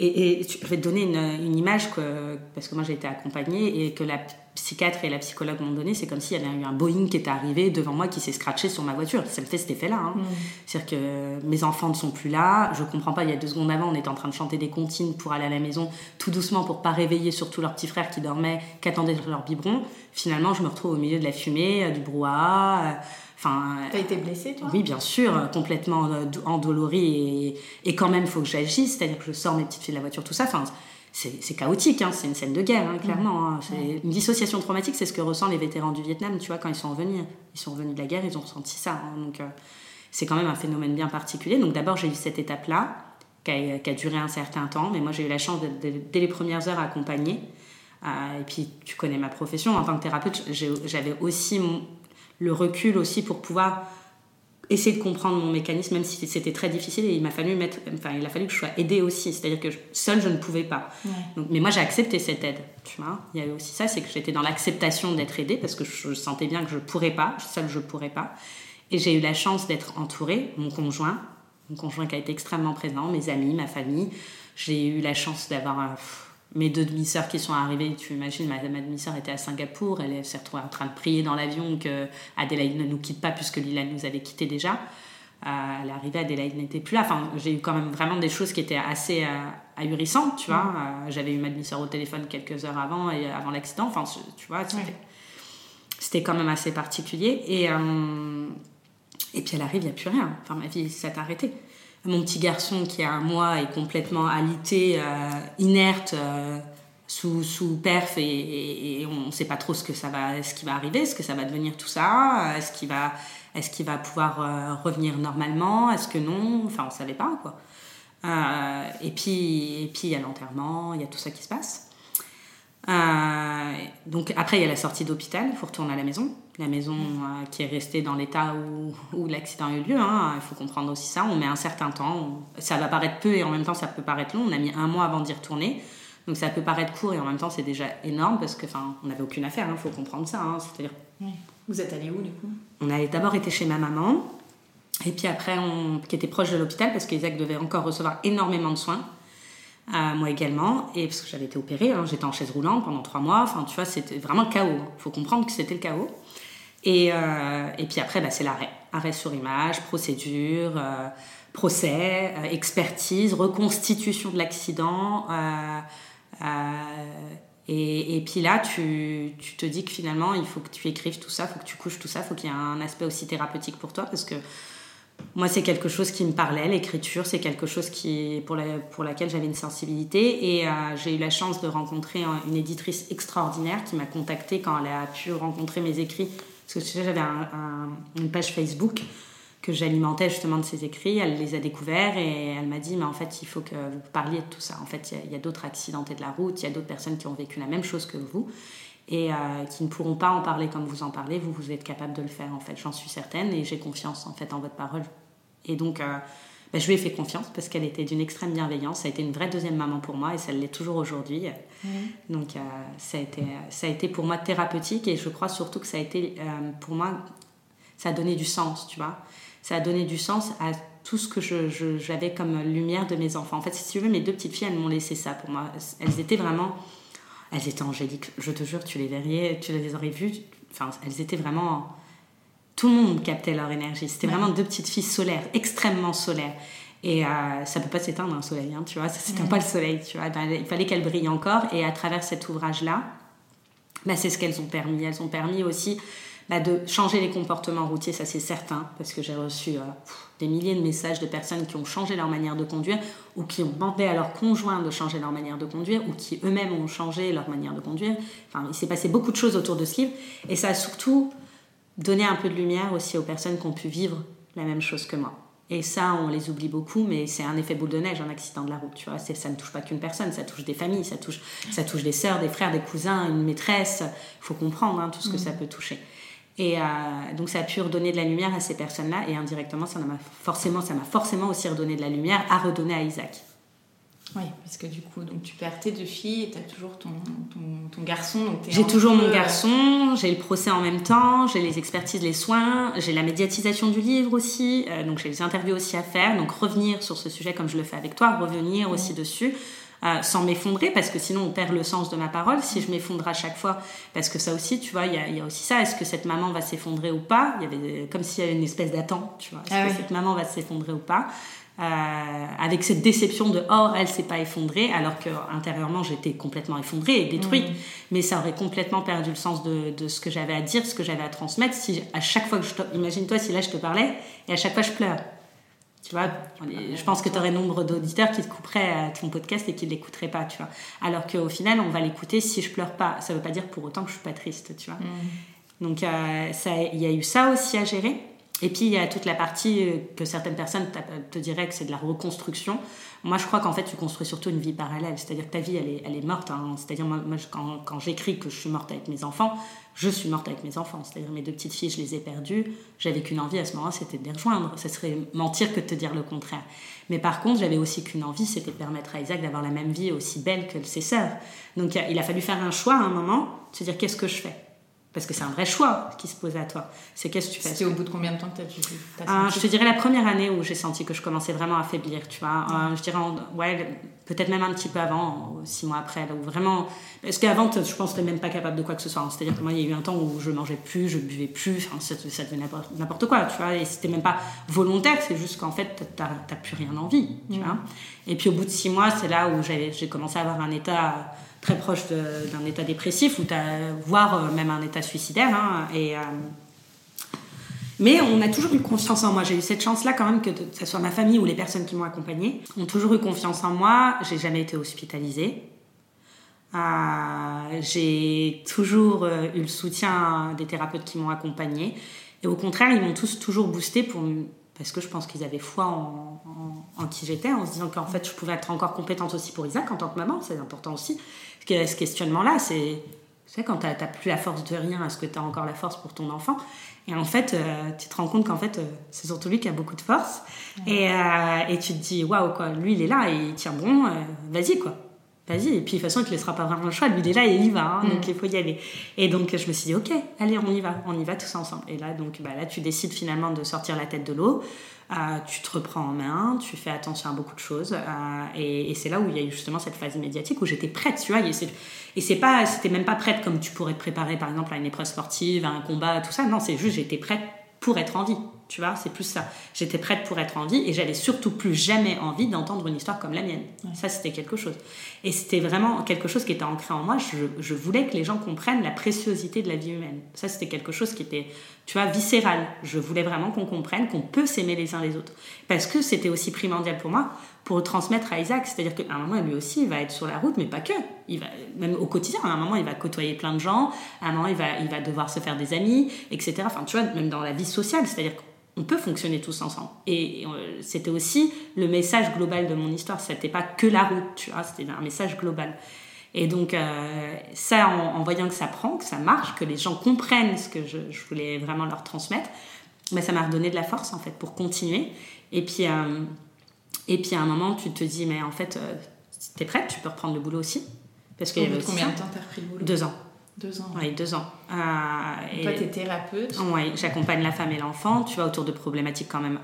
et, je vais te donner une, une, image que, parce que moi j'ai été accompagnée et que la psychiatre et la psychologue m'ont donné, c'est comme s'il y avait eu un Boeing qui était arrivé devant moi qui s'est scratché sur ma voiture. Ça me fait cet effet-là. Hein. Mm. C'est-à-dire que mes enfants ne sont plus là. Je comprends pas, il y a deux secondes avant, on était en train de chanter des comptines pour aller à la maison tout doucement pour pas réveiller surtout leurs petits frères qui dormaient, qui attendaient leur biberon. Finalement, je me retrouve au milieu de la fumée, euh, du brouhaha. Enfin, T'as été blessée, toi? Oui, bien sûr, complètement euh, endolorie et, et quand même, il faut que j'agisse, c'est-à-dire que je sors mes petites filles de la voiture, tout ça. Enfin, c'est chaotique, hein, c'est une scène de guerre, hein, clairement. Hein. Une dissociation traumatique, c'est ce que ressentent les vétérans du Vietnam, tu vois, quand ils sont revenus. Ils sont revenus de la guerre, ils ont ressenti ça. donc, euh, c'est quand même un phénomène bien particulier. Donc, d'abord, j'ai eu cette étape-là, qui a, duré un certain temps, mais moi, j'ai eu la chance, d'être dès les premières heures, accompagnée. Euh, et puis, tu connais ma profession, en tant que thérapeute, j'avais aussi mon, le recul aussi pour pouvoir essayer de comprendre mon mécanisme, même si c'était très difficile. Et il m'a fallu mettre, enfin, il a fallu que je sois aidée aussi. C'est-à-dire que seule, je ne pouvais pas. Donc, mais moi, j'ai accepté cette aide. Tu vois, il y avait aussi ça, c'est que j'étais dans l'acceptation d'être aidée parce que je, sentais bien que je ne pourrais pas, seule, je ne pourrais pas. Et j'ai eu la chance d'être entourée, mon conjoint, mon conjoint qui a été extrêmement présent, mes amis, ma famille. J'ai eu la chance d'avoir un mes deux demi-sœurs qui sont arrivées, tu imagines, ma, ma demi-sœur était à Singapour, elle s'est retrouvée en train de prier dans l'avion que Adélaïde ne nous quitte pas puisque Lila nous avait quittés déjà. Euh, elle est arrivée, Adélaïde n'était plus là. Enfin, j'ai eu quand même vraiment des choses qui étaient assez euh, ahurissantes, tu vois. Euh, j'avais eu ma demi-sœur au téléphone quelques heures avant, et avant l'accident. Enfin, tu vois, c'était quand même assez particulier. Et, et puis elle arrive, il n'y a plus rien. Enfin, ma vie s'est arrêtée mon petit garçon qui a un mois est complètement alité, euh, inerte, euh, sous, sous perf et, on ne sait pas trop ce que ça va, ce qui va arriver, ce que ça va devenir tout ça, est-ce qu'il va, est-ce va pouvoir euh, revenir normalement, est-ce que non, enfin on savait pas quoi. et puis et puis il y a l'enterrement, il y a tout ça qui se passe. Donc après, il y a la sortie d'hôpital, il faut retourner à la maison. La maison euh, qui est restée dans l'état où, où l'accident a eu lieu, hein. il faut comprendre aussi ça. On met un certain temps, ça va paraître peu et en même temps ça peut paraître long. On a mis un mois avant d'y retourner. Donc ça peut paraître court et en même temps c'est déjà énorme parce que on n'avait aucune affaire, il hein. faut comprendre ça. Hein. C'est-à-dire... Vous êtes allé où du coup? On a d'abord été chez ma maman et puis après, on... qui était proche de l'hôpital parce qu'Isaac devait encore recevoir énormément de soins moi également, et parce que j'avais été opérée, j'étais en chaise roulante pendant trois mois, enfin tu vois, c'était vraiment le chaos, il faut comprendre que c'était le chaos. Et, euh, et puis après, bah, c'est l'arrêt, arrêt sur image, procédure, euh, procès, euh, expertise, reconstitution de l'accident. Et, et, puis là, tu, tu, te dis que finalement, il faut que tu écrives tout ça, il faut que tu couches tout ça, il faut qu'il y ait un aspect aussi thérapeutique pour toi, parce que moi, c'est quelque chose qui me parlait, l'écriture, c'est quelque chose qui, pour, la, pour laquelle j'avais une sensibilité. Et j'ai eu la chance de rencontrer une éditrice extraordinaire qui m'a contactée quand elle a pu rencontrer mes écrits. Parce que j'avais une page Facebook que j'alimentais justement de ses écrits. Elle les a découverts et elle m'a dit Mais en fait, il faut que vous parliez de tout ça. En fait, il y a, d'autres accidentés de la route, il y a d'autres personnes qui ont vécu la même chose que vous et euh, qui ne pourront pas en parler comme vous en parlez. Vous, vous êtes capable de le faire, en fait. J'en suis certaine et j'ai confiance en fait en votre parole. Et donc, euh, bah, je lui ai fait confiance parce qu'elle était d'une extrême bienveillance. Ça a été une vraie deuxième maman pour moi et ça l'est toujours aujourd'hui. Donc, euh, ça, a été, ça a été pour moi thérapeutique et je crois surtout que ça a été euh, pour moi, ça a donné du sens, tu vois. Ça a donné du sens à tout ce que j'avais comme lumière de mes enfants. En fait, si tu veux, mes deux petites filles, elles m'ont laissé ça pour moi. Elles étaient vraiment. Elles étaient angéliques, je te jure, tu les verrais, tu les aurais vues. Enfin, elles étaient vraiment tout le monde captait leur énergie. C'était vraiment deux petites filles solaires, extrêmement solaires. Et euh, ça peut pas s'éteindre un soleil, hein, tu vois, ça s'éteint pas le soleil, tu vois. Ben, il fallait qu'elles brillent encore. Et à travers cet ouvrage-là, bah, c'est ce qu'elles ont permis. Elles ont permis aussi bah, de changer les comportements routiers, ça c'est certain, parce que j'ai reçu euh, des milliers de messages de personnes qui ont changé leur manière de conduire, ou qui ont demandé à leur conjoint de changer leur manière de conduire, ou qui eux-mêmes ont changé leur manière de conduire. Enfin, il s'est passé beaucoup de choses autour de ce livre, et ça a surtout donner un peu de lumière aussi aux personnes qui ont pu vivre la même chose que moi. Et ça, on les oublie beaucoup, mais c'est un effet boule de neige, un accident de la route. Tu vois, ça ne touche pas qu'une personne, ça touche des familles, ça touche, ça touche des sœurs, des frères, des cousins, une maîtresse. Il faut comprendre hein, tout ce que ça mm. peut toucher. Et euh, donc, ça a pu redonner de la lumière à ces personnes-là, et indirectement, ça m'a forcément, ça m'a forcément aussi redonné de la lumière à redonner à Isaac. Oui, parce que du coup, donc tu perds tes deux filles et tu as toujours ton, ton, garçon. J'ai toujours mon garçon, j'ai le procès en même temps, j'ai les expertises, les soins, j'ai la médiatisation du livre aussi, euh, donc j'ai les interviews aussi à faire. Donc revenir sur ce sujet comme je le fais avec toi, revenir aussi dessus. Euh, sans m'effondrer parce que sinon on perd le sens de ma parole si je m'effondre à chaque fois parce que ça aussi tu vois il y, y, a aussi ça est-ce que cette maman va s'effondrer ou pas? Il y avait comme s'il y avait une espèce d'attente tu vois est-ce ah que cette maman va s'effondrer ou pas? Euh, avec cette déception de oh elle s'est pas effondrée alors que intérieurement j'étais complètement effondrée et détruite. Mm. mais ça aurait complètement perdu le sens de, de ce que j'avais à dire ce que j'avais à transmettre si à chaque fois que je imagine-toi si là je te parlais et à chaque fois je pleure. Tu vois je pense que tu aurais nombre d'auditeurs qui te couperaient à ton podcast et qui ne l'écouteraient pas tu vois. Alors qu'au final on va l'écouter si je pleure pas. Ça veut pas dire pour autant que je suis pas triste tu vois. Mm. donc euh, il y a eu ça aussi à gérer et puis il y a toute la partie euh, que certaines personnes te diraient que c'est de la reconstruction. Moi je crois qu'en fait tu construis surtout une vie parallèle, c'est-à-dire que ta vie elle est, elle est morte. Hein. C'est-à-dire moi, quand, quand j'écris que je suis morte avec mes enfants, je suis morte avec mes enfants. C'est-à-dire mes deux petites filles je les ai perdues. J'avais qu'une envie à ce moment-là c'était de les rejoindre. Ça serait mentir que de te dire le contraire. Mais par contre j'avais aussi qu'une envie, c'était de permettre à Isaac d'avoir la même vie aussi belle que ses sœurs. Donc il a fallu faire un choix à un moment, se dire qu'est-ce que je fais? Parce que c'est un vrai choix qui se posait à toi. C'est qu'est-ce que tu fais C'était au bout de combien de temps que tu as Je te dirais la première année où j'ai senti que je commençais vraiment à faiblir, tu vois. Euh, je dirais, ouais, peut-être même un petit peu avant, six mois après, là, où vraiment... Parce qu'avant, je pense que tu même pas capable de quoi que ce soit. Hein. C'est-à-dire que moi, il y a eu un temps où je mangeais plus, je buvais plus, enfin, ça, ça devenait n'importe quoi, tu vois. Et c'était même pas volontaire, c'est juste qu'en fait, tu n'as plus rien envie, tu vois. Et puis au bout de six mois, c'est là où j'ai commencé à avoir un état très proche d'un état dépressif, ou voire euh, même un état suicidaire. Hein, et, euh, mais on a toujours eu confiance en moi. J'ai eu cette chance-là quand même que, que ce soit ma famille ou les personnes qui m'ont accompagnée, ont toujours eu confiance en moi. J'ai jamais été hospitalisée. Euh, j'ai toujours eu le soutien des thérapeutes qui m'ont accompagnée. Et au contraire, ils m'ont tous toujours boosté pour parce que je pense qu'ils avaient foi en, en, qui j'étais, en se disant qu'en fait je pouvais être encore compétente aussi pour Isaac en tant que maman, c'est important aussi ce questionnement-là, c'est quand tu n'as plus la force de rien, est-ce que tu as encore la force pour ton enfant? Et en fait, euh, tu te rends compte qu'en fait, euh, c'est surtout lui qui a beaucoup de force. Et, euh, et, tu te dis, waouh, quoi, lui, il est là, et il tient bon, vas-y, quoi. Vas-y. Et puis, de toute façon, il ne te laissera pas vraiment le choix. Lui, il est là et il y va. Hein, donc, mm. il faut y aller. Et donc, je me suis dit, OK, allez, on y va. On y va tous ensemble. Et là, donc, bah, là, tu décides finalement de sortir la tête de l'eau. Euh, tu te reprends en main, tu fais attention à beaucoup de choses. Euh, et, c'est là où il y a eu justement cette phase médiatique où j'étais prête, tu vois. Et c'est pas, c'était même pas prête comme tu pourrais te préparer par exemple à une épreuve sportive, à un combat, tout ça. Non, c'est juste j'étais prête pour être en vie. Tu vois, c'est plus ça. J'étais prête pour être en vie et j'avais surtout plus jamais envie d'entendre une histoire comme la mienne. Ça, c'était quelque chose. Et c'était vraiment quelque chose qui était ancré en moi. Je, je, voulais que les gens comprennent la préciosité de la vie humaine. Ça, c'était quelque chose qui était, tu vois, viscéral. Je voulais vraiment qu'on comprenne qu'on peut s'aimer les uns les autres. Parce que c'était aussi primordial pour moi pour transmettre à Isaac. C'est-à-dire qu'à un moment, lui aussi, il va être sur la route, mais pas que. Il va, même au quotidien, à un moment, il va côtoyer plein de gens, à un moment, il va, il va devoir se faire des amis, etc. Enfin, tu vois, même dans la vie sociale, c'est-à-dire qu'on peut fonctionner tous ensemble. Et euh, c'était aussi le message global de mon histoire. C'était pas que la route, tu vois, c'était un message global. Et donc, euh, ça, en, voyant que ça prend, que ça marche, que les gens comprennent ce que je, voulais vraiment leur transmettre, ben, ça m'a redonné de la force, en fait, pour continuer. Et puis, euh, et puis à un moment, tu te dis, mais en fait, euh, tu es prête, tu peux reprendre le boulot aussi. Parce avait combien de temps t'as repris le boulot? Deux ans. Deux ans. Oui, deux ans. Euh, et toi, tu es thérapeute Oui, j'accompagne la femme et l'enfant, tu vois, autour de problématiques quand même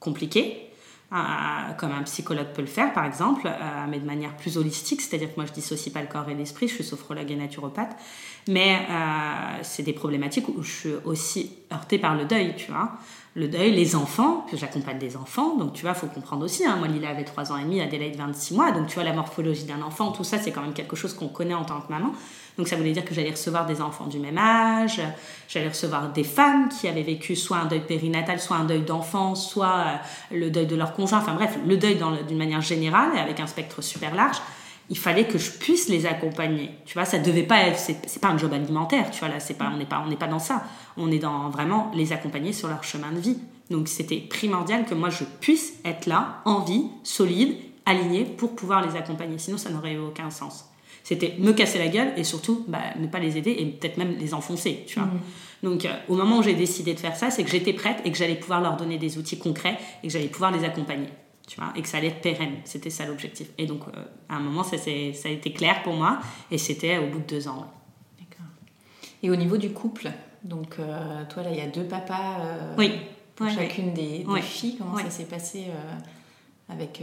compliquées. Euh, comme un psychologue peut le faire par exemple, euh, mais de manière plus holistique, c'est-à-dire que moi je dissocie pas le corps et l'esprit, je suis sophrologue et naturopathe, mais c'est des problématiques où je suis aussi heurtée par le deuil, tu vois le deuil, les enfants, que j'accompagne des enfants, donc tu vois, faut comprendre aussi, hein, moi Lila avait 3 ans et demi, Adélaïde 26 mois, donc tu vois, la morphologie d'un enfant, tout ça, c'est quand même quelque chose qu'on connaît en tant que maman. Donc ça voulait dire que j'allais recevoir des enfants du même âge, j'allais recevoir des femmes qui avaient vécu soit un deuil périnatal, soit un deuil d'enfant, soit euh, le deuil de leur conjoint, enfin bref, le deuil d'une manière générale, avec un spectre super large il fallait que je puisse les accompagner. Tu vois, ça devait pas être, c'est pas un job alimentaire, tu vois, là, c'est pas, on n'est pas, on n'est pas dans ça. On est dans vraiment les accompagner sur leur chemin de vie. Donc, c'était primordial que moi, je puisse être là, en vie, solide, aligné, pour pouvoir les accompagner. Sinon, ça n'aurait eu aucun sens. C'était me casser la gueule et surtout, bah, ne pas les aider et peut-être même les enfoncer, tu vois. Mmh. Donc, euh, au moment où j'ai décidé de faire ça, c'est que j'étais prête et que j'allais pouvoir leur donner des outils concrets et que j'allais pouvoir les accompagner tu vois, et que ça allait être pérenne. C'était ça l'objectif. Et donc, euh, à un moment, ça, ça a été clair pour moi, et c'était au bout de deux ans. D'accord. Et au niveau du couple, donc euh, toi, là, il y a deux papas euh, oui. pour chacune Des, filles. Comment ça s'est passé avec...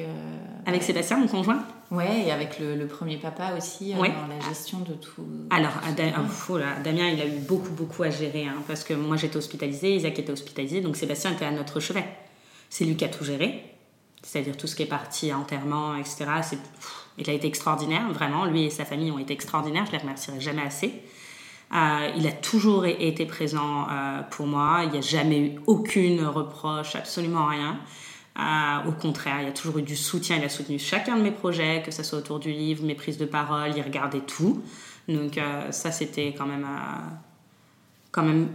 avec Sébastien, mon conjoint? Ouais, et avec le, premier papa aussi, dans la gestion de tout. Alors, oh Damien, il a eu beaucoup, beaucoup à gérer, hein, parce que moi, j'étais hospitalisée, Isaac était hospitalisé, donc Sébastien était à notre chevet. C'est lui qui a tout géré c'est-à-dire tout ce qui est parti enterrement, etc. il a été extraordinaire, vraiment. Lui et sa famille ont été extraordinaires, je les remercierai jamais assez. Euh, il a toujours été présent euh, pour moi, il n'y a jamais eu aucune reproche, absolument rien. Euh, au contraire, il y a toujours eu du soutien, il a soutenu chacun de mes projets, que ce soit autour du livre, mes prises de parole, il regardait tout. Donc ça, c'était quand même, quand même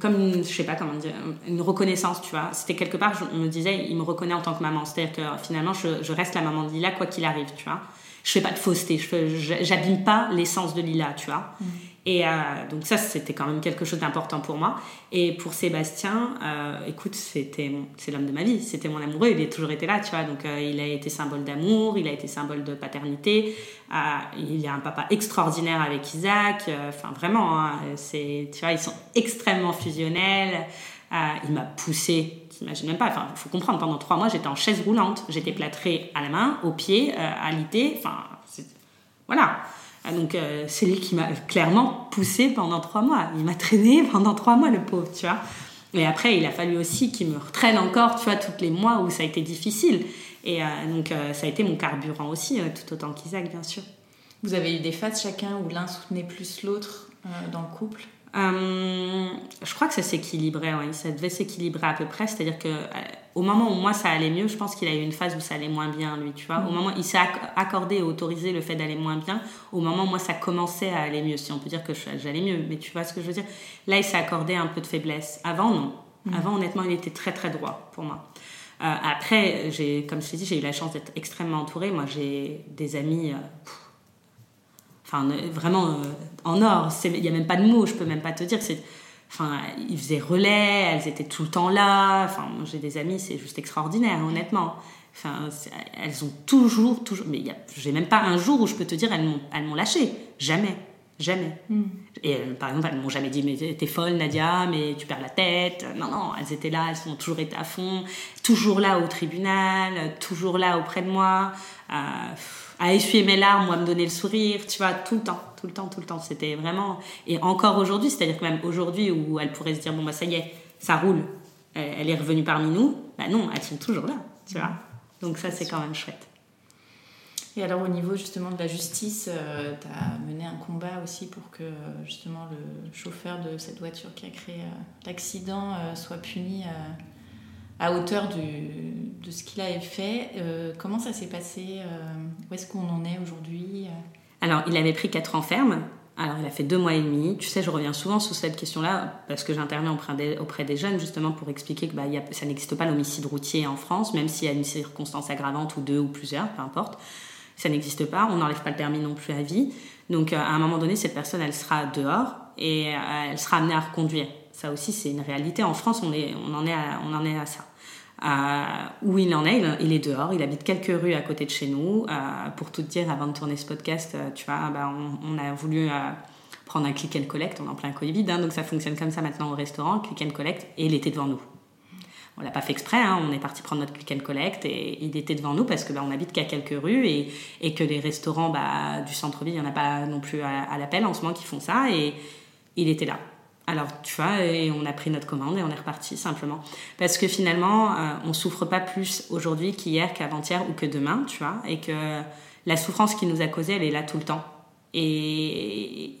comme je sais pas comment dire une reconnaissance tu vois. C'était quelque part je me disais il me reconnaît en tant que maman. C'est à dire que finalement je, reste la maman de Lila quoi qu'il arrive tu vois. Je fais pas de fausseté je j'abîme pas l'essence de Lila tu vois. Mm. Et euh, donc ça, c'était quand même quelque chose d'important pour moi. Et pour Sébastien, euh, écoute, c'était c'est l'homme de ma vie, c'était mon amoureux, il a toujours été là, tu vois. Donc euh, il a été symbole d'amour, il a été symbole de paternité. il y a un papa extraordinaire avec Isaac. Enfin vraiment, hein, c'est tu vois, ils sont extrêmement fusionnels. il m'a poussé, t'imagines même pas. Enfin, faut comprendre, pendant trois mois, j'étais en chaise roulante, j'étais plâtrée à la main, au pied, à l'ité. Enfin, voilà. Ah, donc euh, c'est lui qui m'a clairement poussé pendant trois mois. Il m'a traîné pendant trois mois, le pauvre, tu vois. Et après, il a fallu aussi qu'il me retraîne encore, tu vois, tous les mois où ça a été difficile. Et euh, donc euh, ça a été mon carburant aussi, tout autant qu'Isaac, bien sûr. Vous avez eu des phases chacun où l'un soutenait plus l'autre dans le couple? Euh, je crois que ça s'équilibrait, oui. Ça devait s'équilibrer à peu près. C'est-à-dire que euh, au moment où moi ça allait mieux, je pense qu'il a eu une phase où ça allait moins bien, lui, tu vois. Au mm. moment, il s'est accordé et autorisé le fait d'aller moins bien. Au moment où moi ça commençait à aller mieux, si on peut dire que j'allais mieux. Mais tu vois ce que je veux dire? Là, il s'est accordé un peu de faiblesse. Avant, non. Mm. Avant, honnêtement, il était très très droit pour moi. Euh, après, j'ai, comme je t'ai dit, j'ai eu la chance d'être extrêmement entourée. Moi, j'ai des amis. Enfin, vraiment euh, en or. Il n'y a même pas de mots, je peux même pas te dire. C'est, enfin, ils faisaient relais, elles étaient tout le temps là. Enfin, j'ai des amis, c'est juste extraordinaire, honnêtement. Enfin, elles ont toujours, toujours. Mais j'ai même pas un jour où je peux te dire elles m'ont, elles m'ont lâché. Jamais. Jamais. Hmm. Et euh, par exemple, elles m'ont jamais dit Mais t'es folle, Nadia, mais tu perds la tête. Non, non, elles étaient là, elles ont toujours été à fond, toujours là au tribunal, toujours là auprès de moi. Euh, à essuyer mes larmes ou à me donner le sourire, tu vois, tout le temps, tout le temps, tout le temps. C'était vraiment. Et encore aujourd'hui, c'est-à-dire que même aujourd'hui où elle pourrait se dire, bon, bah ça y est, ça roule, elle, est revenue parmi nous. Bah non, elle tient toujours là, tu vois. Donc ça, c'est quand même chouette. Et alors au niveau justement de la justice, euh, tu as mené un combat aussi pour que justement le chauffeur de cette voiture qui a créé euh, l'accident euh, soit puni à hauteur de ce qu'il avait fait. comment ça s'est passé Où est-ce qu'on en est aujourd'hui Alors il avait pris 4 ans ferme. Alors, il a fait deux mois et demi. Tu sais, je reviens souvent sur cette question-là parce que j'interviens auprès des, jeunes justement pour expliquer que bah, ça n'existe pas l'homicide routier en France, même s'il y a une circonstance aggravante ou deux ou plusieurs, peu importe ça n'existe pas, on n'enlève pas le permis non plus à vie. Donc euh, à un moment donné, cette personne, elle sera dehors et euh, elle sera amenée à reconduire. Ça aussi, c'est une réalité. En France, on, en, est à, ça. Euh, où il en est, il, est dehors, il habite quelques rues à côté de chez nous. pour tout dire, avant de tourner ce podcast, tu vois, bah, on, a voulu prendre un click and collect, on est en plein Covid, hein, donc ça fonctionne comme ça maintenant au restaurant, click and collect, et il était devant nous on l'a pas fait exprès, hein. on est parti prendre notre click and collect et il était devant nous parce que bah, on habite qu'à quelques rues et, et, que les restaurants bah, du centre-ville, il n'y en a pas non plus à, l'appel en ce moment qui font ça et il était là. Alors tu vois, et on a pris notre commande et on est reparti simplement. Parce que finalement, on euh, on souffre pas plus aujourd'hui qu'hier, qu'avant-hier ou que demain, tu vois, et que la souffrance qui nous a causée, elle est là tout le temps. Et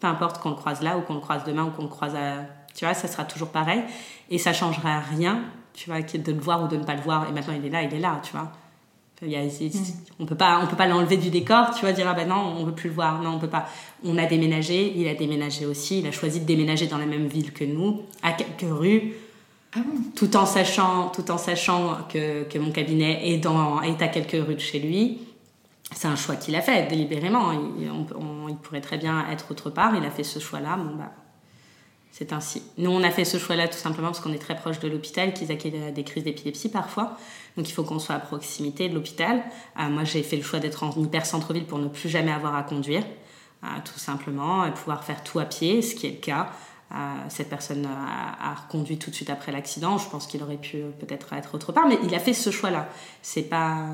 peu importe qu'on le croise là ou qu'on le croise demain ou qu'on le croise à tu vois, ça sera toujours pareil. Et ça changera rien, tu vois, de le voir ou de ne pas le voir. Et maintenant, il est là, il est là, tu vois. Il y a, mm. On peut pas, on peut pas l'enlever du décor, tu vois, dire ah ben non, on veut plus le voir, non, on peut pas. On a déménagé, il a déménagé aussi, il a choisi de déménager dans la même ville que nous, à quelques rues, ah tout en sachant, tout en sachant que, que mon cabinet est dans, est à quelques rues de chez lui. C'est un choix qu'il a fait délibérément. Il, il pourrait très bien être autre part. Il a fait ce choix-là. Bon bah, c'est ainsi. Nous, on a fait ce choix-là tout simplement parce qu'on est très proche de l'hôpital, qu'ils accueillent des crises d'épilepsie parfois. Donc, il faut qu'on soit à proximité de l'hôpital. Euh, moi, j'ai fait le choix d'être en hyper centre-ville pour ne plus jamais avoir à conduire, euh, tout simplement, et pouvoir faire tout à pied, ce qui est le cas. Euh, cette personne a, a, reconduit tout de suite après l'accident. Je pense qu'il aurait pu peut-être être autre part, mais il a fait ce choix-là. C'est pas,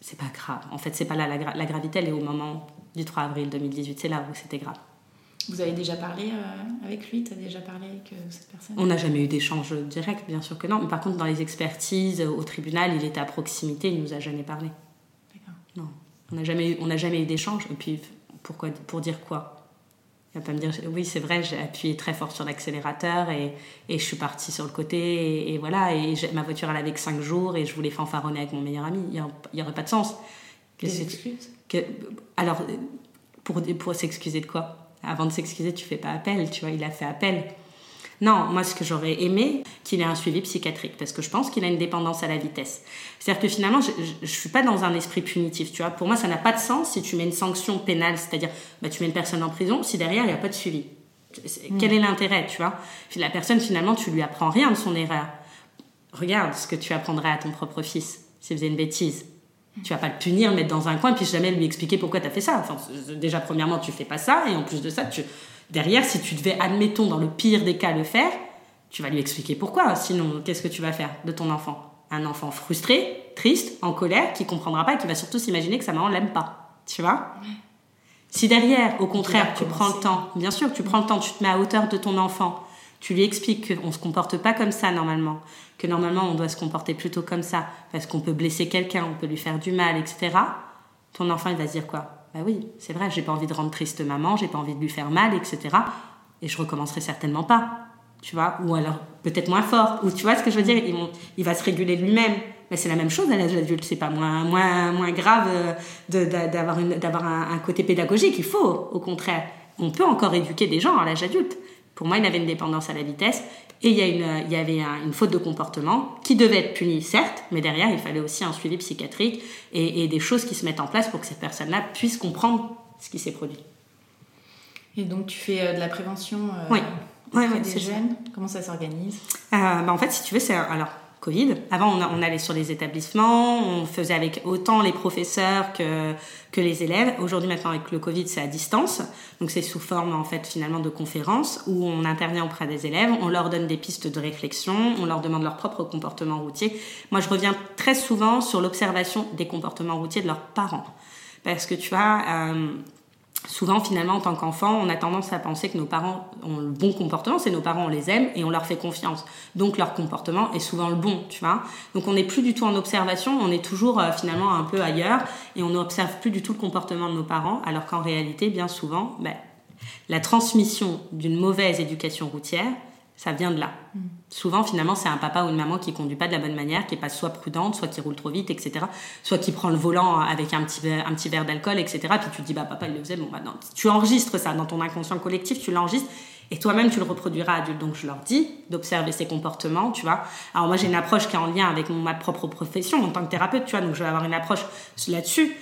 c'est pas grave. En fait, c'est pas là la, la gravité. Elle est au moment du 3 avril 2018. C'est là où c'était grave. Vous avez déjà parlé euh, avec lui Tu as déjà parlé avec euh, cette personne On n'a jamais eu d'échange direct, bien sûr que non. Mais par contre, dans les expertises, au tribunal, il était à proximité, il nous a jamais parlé. D'accord. Non. On n'a jamais, eu, jamais eu d'échange. Et puis, pourquoi, pour dire quoi? Il va pas me dire, oui, c'est vrai, j'ai appuyé très fort sur l'accélérateur et, et, je suis partie sur le côté et, voilà, et ma voiture elle avait que 5 jours et je voulais fanfaronner avec mon meilleur ami. Il n'y aurait pas de sens. Des excuses? que, Alors, pour, pour s'excuser de quoi? Avant de s'excuser, tu fais pas appel, tu vois, il a fait appel. Non, moi, ce que j'aurais aimé, qu'il ait un suivi psychiatrique, parce que je pense qu'il a une dépendance à la vitesse. C'est-à-dire que finalement, je, ne suis pas dans un esprit punitif, tu vois. Pour moi, ça n'a pas de sens si tu mets une sanction pénale, c'est-à-dire, bah, tu mets une personne en prison, si derrière, il n'y a pas de suivi. Quel est l'intérêt, tu vois? La personne, finalement, tu lui apprends rien de son erreur. Regarde ce que tu apprendrais à ton propre fils s'il faisait une bêtise. Tu vas pas le punir, le mettre dans un coin, puis jamais lui expliquer pourquoi tu as fait ça. Enfin, déjà, premièrement, tu fais pas ça, et en plus de ça, tu... derrière, si tu devais, admettons, dans le pire des cas, le faire, tu vas lui expliquer pourquoi. Sinon, qu'est-ce que tu vas faire de ton enfant? Un enfant frustré, triste, en colère, qui comprendra pas et qui va surtout s'imaginer que sa maman l'aime pas. Tu vois? Si derrière, au contraire, tu prends le temps, bien sûr, tu prends le temps, tu te mets à hauteur de ton enfant, tu lui expliques qu'on se comporte pas comme ça normalement, que normalement on doit se comporter plutôt comme ça, parce qu'on peut blesser quelqu'un, on peut lui faire du mal, etc. Ton enfant il va se dire quoi? Bah oui, c'est vrai, j'ai pas envie de rendre triste maman, j'ai pas envie de lui faire mal, etc. Et je recommencerai certainement pas, tu vois, ou alors peut-être moins fort, ou tu vois ce que je veux dire, il, va se réguler lui-même. Mais c'est la même chose à l'âge adulte, c'est pas moins, moins, moins grave euh, d'avoir un côté pédagogique, il faut, au contraire. On peut encore éduquer des gens à l'âge adulte. Pour moi, il avait une dépendance à la vitesse et il y, a une, il y avait une faute de comportement qui devait être punie, certes, mais derrière, il fallait aussi un suivi psychiatrique et, des choses qui se mettent en place pour que cette personne-là puisse comprendre ce qui s'est produit. Et donc, tu fais euh, de la prévention euh, oui. Ouais, des jeunes? Comment ça s'organise? Euh, bah, En fait, si tu veux, c'est alors Covid. Avant, on, allait sur les établissements, on faisait avec autant les professeurs que, que les élèves. Aujourd'hui, maintenant, avec le Covid, c'est à distance. Donc, c'est sous forme, en fait, finalement, de conférences où on intervient auprès des élèves, on leur donne des pistes de réflexion, on leur demande leur propre comportement routier. Moi, je reviens très souvent sur l'observation des comportements routiers de leurs parents. Parce que, tu vois, euh, souvent finalement en tant qu'enfant, on a tendance à penser que nos parents ont le bon comportement, c'est nos parents, on les aime et on leur fait confiance. Donc leur comportement est souvent le bon, tu vois. Donc on n'est plus du tout en observation, on est toujours euh, finalement un peu ailleurs et on n'observe plus du tout le comportement de nos parents, alors qu'en réalité, bien souvent, ben, la transmission d'une mauvaise éducation routière, ça vient de là. Mm. Souvent, finalement, c'est un papa ou une maman qui conduit pas de la bonne manière, qui est pas soit prudente, soit qui roule trop vite, etc. Soit qui prend le volant avec un petit, un petit verre d'alcool, etc. Puis tu te dis, bah papa, il le faisait, bon, bah non. Tu enregistres ça dans ton inconscient collectif, tu l'enregistres. Et toi-même, tu le reproduiras adulte. Donc, je leur dis d'observer ces comportements, tu vois. Alors, moi, j'ai une approche qui est en lien avec ma propre profession en tant que thérapeute, tu vois. Donc, je vais avoir une approche là-dessus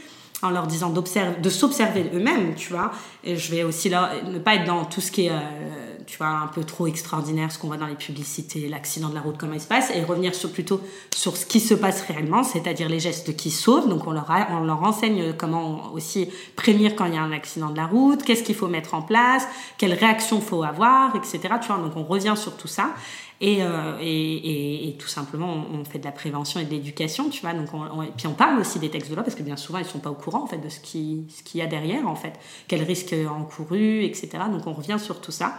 en leur disant d'observer, de s'observer eux-mêmes, tu vois. Et je vais aussi leur, ne pas être dans tout ce qui est, euh, tu vois, un peu trop extraordinaire, ce qu'on voit dans les publicités, l'accident de la route, comment il se passe, et revenir sur, plutôt sur ce qui se passe réellement, c'est-à-dire les gestes qui sauvent. Donc on leur, on leur enseigne comment aussi prévenir quand il y a un accident de la route, qu'est-ce qu'il faut mettre en place, quelles réactions faut avoir, etc. Tu vois, donc on revient sur tout ça. Euh, et, et, et, tout simplement, on, fait de la prévention et de l'éducation, tu vois. Donc, on, et puis on parle aussi des textes de loi parce que bien souvent, ils sont pas au courant en fait de ce qui ce qu'il y a derrière en fait, quels risques encourus, etc. Donc, on revient sur tout ça.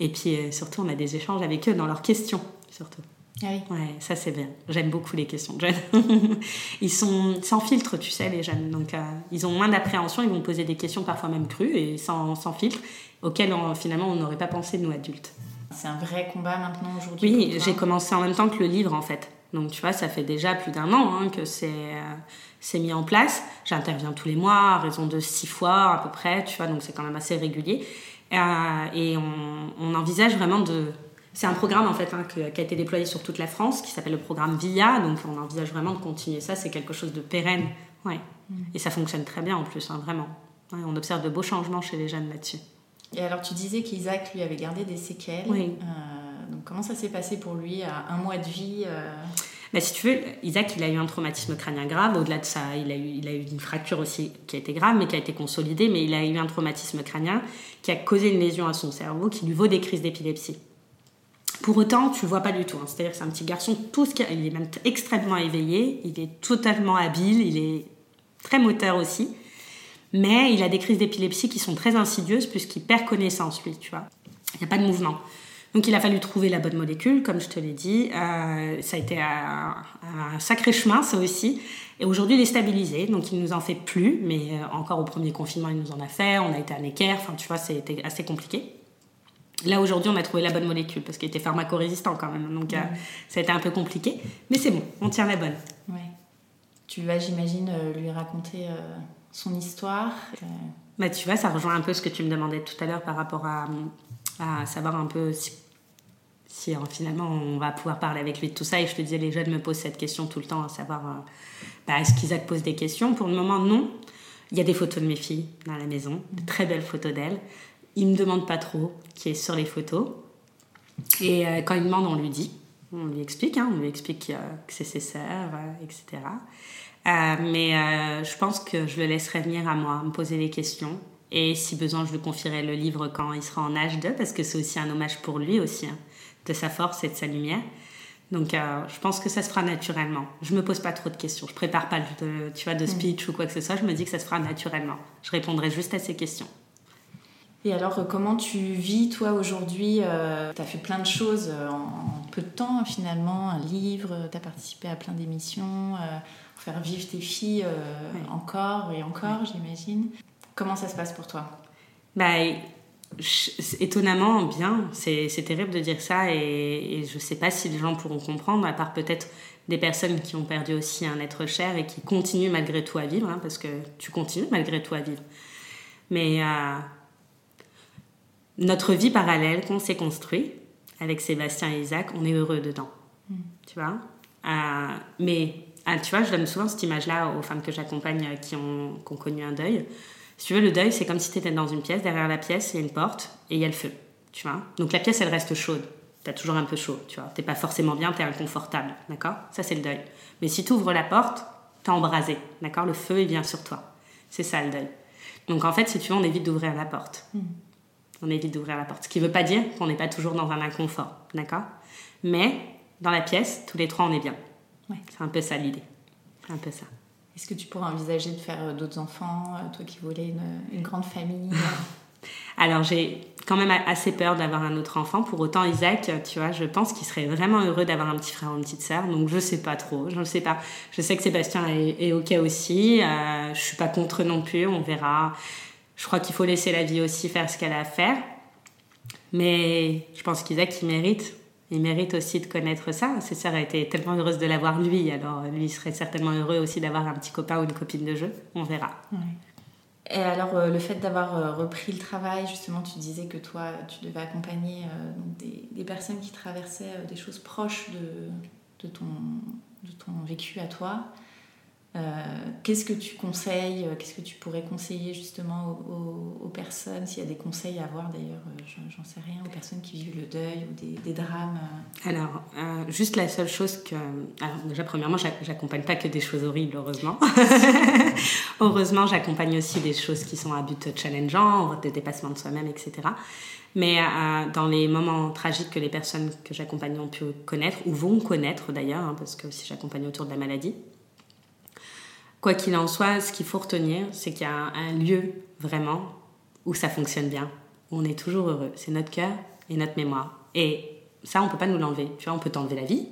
Et puis euh, surtout, on a des échanges avec eux dans leurs questions, surtout. Ah oui. Ouais, ça c'est bien. J'aime beaucoup les questions de jeunes. ils sont sans filtre, tu sais, les jeunes. Donc, euh, ils ont moins d'appréhension. Ils vont poser des questions parfois même crues et sans, sans filtre, auxquelles finalement on n'aurait pas pensé nous adultes. C'est un vrai combat maintenant aujourd'hui Oui, j'ai commencé en même temps que le livre en fait. Donc tu vois, ça fait déjà plus d'un an hein, que c'est euh, mis en place. J'interviens tous les mois à raison de six fois à peu près, tu vois, donc c'est quand même assez régulier. Euh, et on, on, envisage vraiment de... C'est un programme en fait hein, qui a été déployé sur toute la France qui s'appelle le programme VIA, donc on envisage vraiment de continuer ça, c'est quelque chose de pérenne. Ouais. Mm. Et ça fonctionne très bien en plus, hein, vraiment. on observe de beaux changements chez les jeunes là-dessus. Et alors, tu disais qu'Isaac, lui, avait gardé des séquelles. Oui. Euh, donc, comment ça s'est passé pour lui à un mois de vie euh si tu veux, Isaac, il a eu un traumatisme crânien grave. Au-delà de ça, il a, eu, il a eu une fracture aussi qui a été grave, mais qui a été consolidée. Mais il a eu un traumatisme crânien qui a causé une lésion à son cerveau qui lui vaut des crises d'épilepsie. Pour autant, tu le vois pas du tout. Hein. C'est-à-dire que c'est un petit garçon, tout ce il est même extrêmement éveillé, il est totalement habile, il est très moteur aussi. Mais il a des crises d'épilepsie qui sont très insidieuses puisqu'il perd connaissance, lui, tu vois. Il n'y a pas de mouvement. Donc il a fallu trouver la bonne molécule, comme je te l'ai dit. Euh, ça a été un, sacré chemin, ça aussi. Et aujourd'hui, il est stabilisé, donc il nous en fait plus. Mais euh, encore au premier confinement, il nous en a fait. On a été à équerre, enfin tu vois, c'était assez compliqué. Là, aujourd'hui, on a trouvé la bonne molécule parce qu'il était pharmacorésistant quand même. Donc euh, ça a été un peu compliqué. Mais c'est bon, on tient la bonne. Ouais. Tu vas, j'imagine, lui raconter son histoire. Euh, bah, tu vois, ça rejoint un peu ce que tu me demandais tout à l'heure par rapport à, à savoir un peu si, si euh, finalement on va pouvoir parler avec lui de tout ça. Et je te disais, les jeunes me posent cette question tout le temps, à savoir euh, bah, est-ce qu'Isaac pose des questions? Pour le moment, non. Il y a des photos de mes filles dans la maison, de très belles photos d'elles. Il me demande pas trop qui est sur les photos. Et quand il demande, on lui dit. On lui explique, hein, on lui explique que c'est ses sœurs, etc. Euh, mais euh, je pense que je le laisserai venir à moi, me poser des questions. Et si besoin, je lui confierai le livre quand il sera en âge de, parce que c'est aussi un hommage pour lui aussi, hein, de sa force et de sa lumière. Donc, euh, je pense que ça se fera naturellement. Je me pose pas trop de questions. Je prépare pas de, tu vois, de mm. speech ou quoi que ce soit. Je me dis que ça se fera naturellement. Je répondrai juste à ces questions. Et alors, comment tu vis, toi, aujourd'hui Tu as fait plein de choses en, peu de temps, finalement. Un livre, tu as participé à plein d'émissions faire vivre tes filles euh, encore et encore, j'imagine. Comment ça se passe pour toi? Bah, Étonnamment bien. C'est terrible de dire ça et, je ne sais pas si les gens pourront comprendre, à part peut-être des personnes qui ont perdu aussi un être cher et qui continuent malgré tout à vivre, hein, parce que tu continues malgré tout à vivre. Mais euh, notre vie parallèle qu'on s'est construit avec Sébastien et Isaac, on est heureux dedans. Mm. Tu vois? Euh, Mais ah, tu vois, je donne souvent cette image-là aux femmes que j'accompagne euh, qui ont, connu un deuil. Si tu veux, le deuil, c'est comme si tu étais dans une pièce. Derrière la pièce, il y a une porte et il y a le feu. Tu vois Donc la pièce, elle reste chaude. Tu as toujours un peu chaud, tu vois. T'es pas forcément bien, tu es inconfortable. D'accord? Ça, c'est le deuil. Mais si tu ouvres la porte, tu embrasé. D'accord? Le feu, il vient sur toi. C'est ça le deuil. Donc en fait, si tu veux, on évite d'ouvrir la porte. Hmm. On évite d'ouvrir la porte. Ce qui ne veut pas dire qu'on n'est pas toujours dans un inconfort. D'accord? Mais dans la pièce, tous les trois, on est bien. C'est un peu ça l'idée. Un peu ça. Est-ce que tu pourrais envisager de faire d'autres enfants, toi qui voulais une, une grande famille? Alors j'ai quand même assez peur d'avoir un autre enfant. Pour autant, Isaac, tu vois, je pense qu'il serait vraiment heureux d'avoir un petit frère ou une petite sœur. Donc je sais pas trop, je ne sais pas. Je sais que Sébastien est, ok aussi. Euh, je suis pas contre non plus. On verra. Je crois qu'il faut laisser la vie aussi faire ce qu'elle a à faire. Mais je pense qu'Isaac, il mérite. Il mérite aussi de connaître ça. Sœurs a été tellement heureuse de l'avoir lui. Alors lui, serait certainement heureux aussi d'avoir un petit copain ou une copine de jeu. On verra. Et alors, euh, le fait d'avoir euh, repris le travail, justement, tu disais que toi, tu devais accompagner euh, des, personnes qui traversaient des choses proches de, ton, de ton vécu à toi. Euh, qu'est-ce que tu conseilles euh, Qu'est-ce que tu pourrais conseiller justement aux, personnes S'il y a des conseils à avoir d'ailleurs, euh, j'en sais rien, aux personnes qui vivent le deuil ou des, drames Alors, juste la seule chose que... Alors déjà, premièrement, j'accompagne pas que des choses horribles, heureusement. heureusement, j'accompagne aussi des choses qui sont à but challengeant, des dépassements de soi-même, etc. Mais dans les moments tragiques que les personnes que j'accompagne ont pu connaître, ou vont connaître d'ailleurs, hein, parce que aussi j'accompagne autour de la maladie, Quoi qu'il en soit, ce qu'il faut retenir, c'est qu'il y a un, lieu vraiment où ça fonctionne bien, où on est toujours heureux. C'est notre cœur et notre mémoire. Et ça, on peut pas nous l'enlever. Tu vois, on peut t'enlever la vie.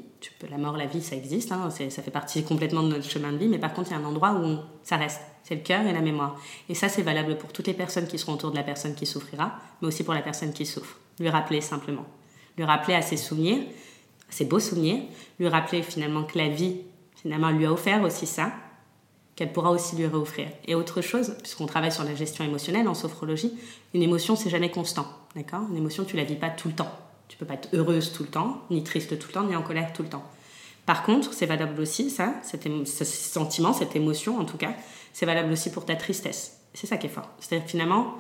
La mort, la vie, ça existe. Hein, ça fait partie complètement de notre chemin de vie. Mais par contre, il y a un endroit où ça reste. C'est le cœur et la mémoire. Et ça, c'est valable pour toutes les personnes qui seront autour de la personne qui souffrira, mais aussi pour la personne qui souffre. Lui rappeler simplement. Lui rappeler à ses souvenirs, à ses beaux souvenirs. Lui rappeler finalement que la vie, finalement, lui a offert aussi ça qu'elle pourra aussi lui réoffrir. Et autre chose, puisqu'on travaille sur la gestion émotionnelle en sophrologie, une émotion, c'est jamais constant. D'accord? Une émotion, tu la vis pas tout le temps. Tu peux pas être heureuse tout le temps, ni triste tout le temps, ni en colère tout le temps. Par contre, c'est valable aussi, ça, ce sentiment, cette émotion en tout cas, c'est valable aussi pour ta tristesse. C'est ça qui est fort. C'est-à-dire finalement,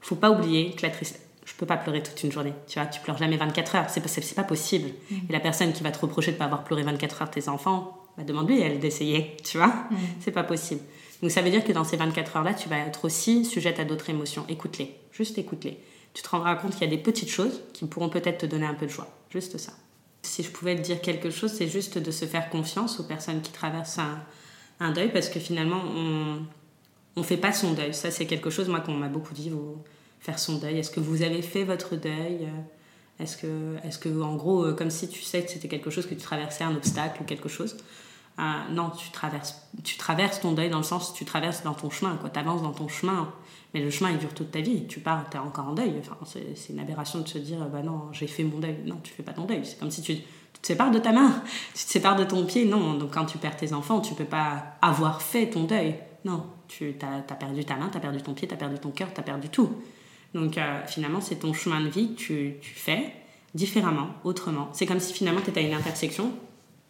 faut pas oublier que la tristesse. Je peux pas pleurer toute une journée. Tu vois, tu pleures jamais 24 heures. C'est pas, pas possible. Mmh. Et la personne qui va te reprocher de pas avoir pleuré 24 heures tes enfants, bah, demande-lui elle d'essayer, tu vois. Mm. C'est pas possible. Donc ça veut dire que dans ces 24 heures-là, tu vas être aussi sujette à d'autres émotions. Écoute-les, juste écoute-les. Tu te rendras compte qu'il y a des petites choses qui pourront peut-être te donner un peu de joie. Juste ça. Si je pouvais te dire quelque chose, c'est juste de se faire confiance aux personnes qui traversent un, deuil parce que finalement, on ne fait pas son deuil. Ça, c'est quelque chose, moi, qu'on m'a beaucoup dit, vous, faire son deuil. Est-ce que vous avez fait votre deuil? Est-ce que, est que, en gros, euh, comme si tu sais que c'était quelque chose que tu traversais, un obstacle ou quelque chose non, tu traverses, tu traverses ton deuil dans le sens, tu traverses dans ton chemin. Tu avances dans ton chemin, mais le chemin, il dure toute ta vie. Tu pars, tu es encore en deuil. Enfin, c'est une aberration de se dire, bah non, j'ai fait mon deuil. Non, tu fais pas ton deuil. C'est comme si tu, te sépares de ta main, tu te sépares de ton pied. Non, donc quand tu perds tes enfants, tu peux pas avoir fait ton deuil. Non, tu as, perdu ta main, tu as perdu ton pied, tu as perdu ton cœur, tu as perdu tout. Donc euh, finalement, c'est ton chemin de vie que tu, tu fais différemment, autrement. C'est comme si finalement tu étais à une intersection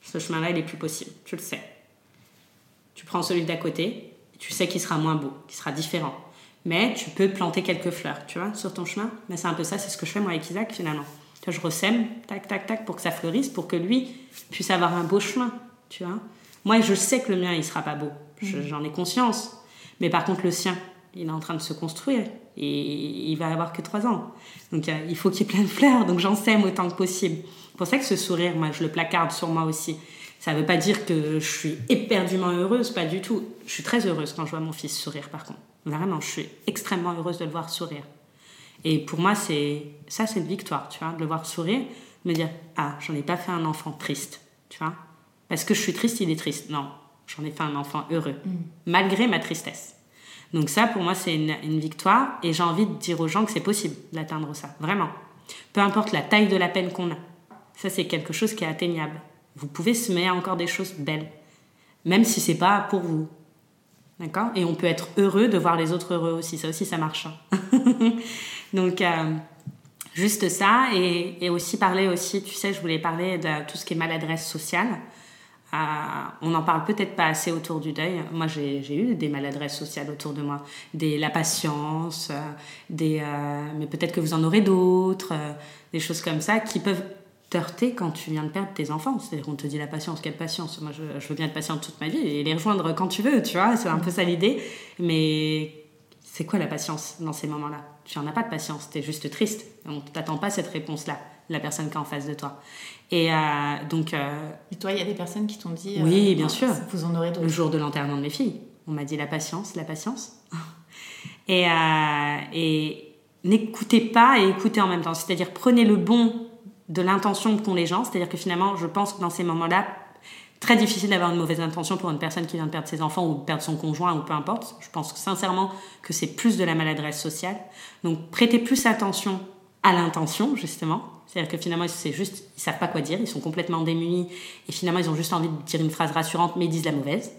ce chemin-là, il est plus possible. Tu le sais. Tu prends celui d'à côté, tu sais qu'il sera moins beau, qu'il sera différent. Mais tu peux planter quelques fleurs, tu vois, sur ton chemin. Mais c'est un peu ça, c'est ce que je fais moi avec Isaac finalement. Tu je ressème, tac, tac, tac, pour que ça fleurisse, pour que lui puisse avoir un beau chemin, tu vois. Moi, je sais que le mien, il sera pas beau. Mm. J'en ai conscience. Mais par contre, le sien, il est en train de se construire et il va avoir que 3 ans. Donc il faut qu'il y ait plein de fleurs, donc j'en sème autant que possible. C'est pour ça que ce sourire, moi, je le placarde sur moi aussi. Ça ne veut pas dire que je suis éperdument heureuse, pas du tout. Je suis très heureuse quand je vois mon fils sourire, par contre. Vraiment, je suis extrêmement heureuse de le voir sourire. Et pour moi, c'est ça, c'est une victoire, tu vois, de le voir sourire, me dire ah, j'en ai pas fait un enfant triste, tu vois, parce que je suis triste, il est triste. Non, j'en ai fait un enfant heureux, mm. malgré ma tristesse. Donc ça, pour moi, c'est une, victoire et j'ai envie de dire aux gens que c'est possible d'atteindre ça, vraiment. Peu importe la taille de la peine qu'on a. Ça, c'est quelque chose qui est atteignable. Vous pouvez semer encore des choses belles, même si c'est pas pour vous. D'accord? Et on peut être heureux de voir les autres heureux aussi. Ça aussi, ça marche. Hein. Donc, euh, juste ça. Et, et, aussi parler aussi, tu sais, je voulais parler de tout ce qui est maladresse sociale on n'en parle peut-être pas assez autour du deuil. Moi, j'ai eu des maladresses sociales autour de moi, des la patience, euh, des, euh, mais peut-être que vous en aurez d'autres, euh, des choses comme ça qui peuvent heurter quand tu viens de perdre tes enfants. C'est-à-dire qu'on te dit la patience, quelle patience Moi, je, je, veux bien être patiente toute ma vie et les rejoindre quand tu veux, tu vois, c'est un peu ça l'idée. Mais c'est quoi la patience dans ces moments-là? Tu n'en as pas de patience, tu es juste triste. On ne t'attend pas cette réponse-là. la personne qui est en face de toi. Et donc. Et toi, il y a des personnes qui t'ont dit. oui, bien sûr. Vous en aurez Le jour de l'enterrement de mes filles, on m'a dit la patience, la patience. et, et n'écoutez pas et écoutez en même temps. C'est-à-dire, prenez le bon de l'intention qu'ont les gens. C'est-à-dire que finalement, je pense que dans ces moments-là, très difficile d'avoir une mauvaise intention pour une personne qui vient de perdre ses enfants ou de perdre son conjoint ou peu importe. Je pense sincèrement que c'est plus de la maladresse sociale. Donc prêtez plus attention à l'intention, justement. C'est-à-dire que finalement, c'est juste, ils savent pas quoi dire, ils sont complètement démunis et finalement, ils ont juste envie de dire une phrase rassurante, mais ils disent la mauvaise.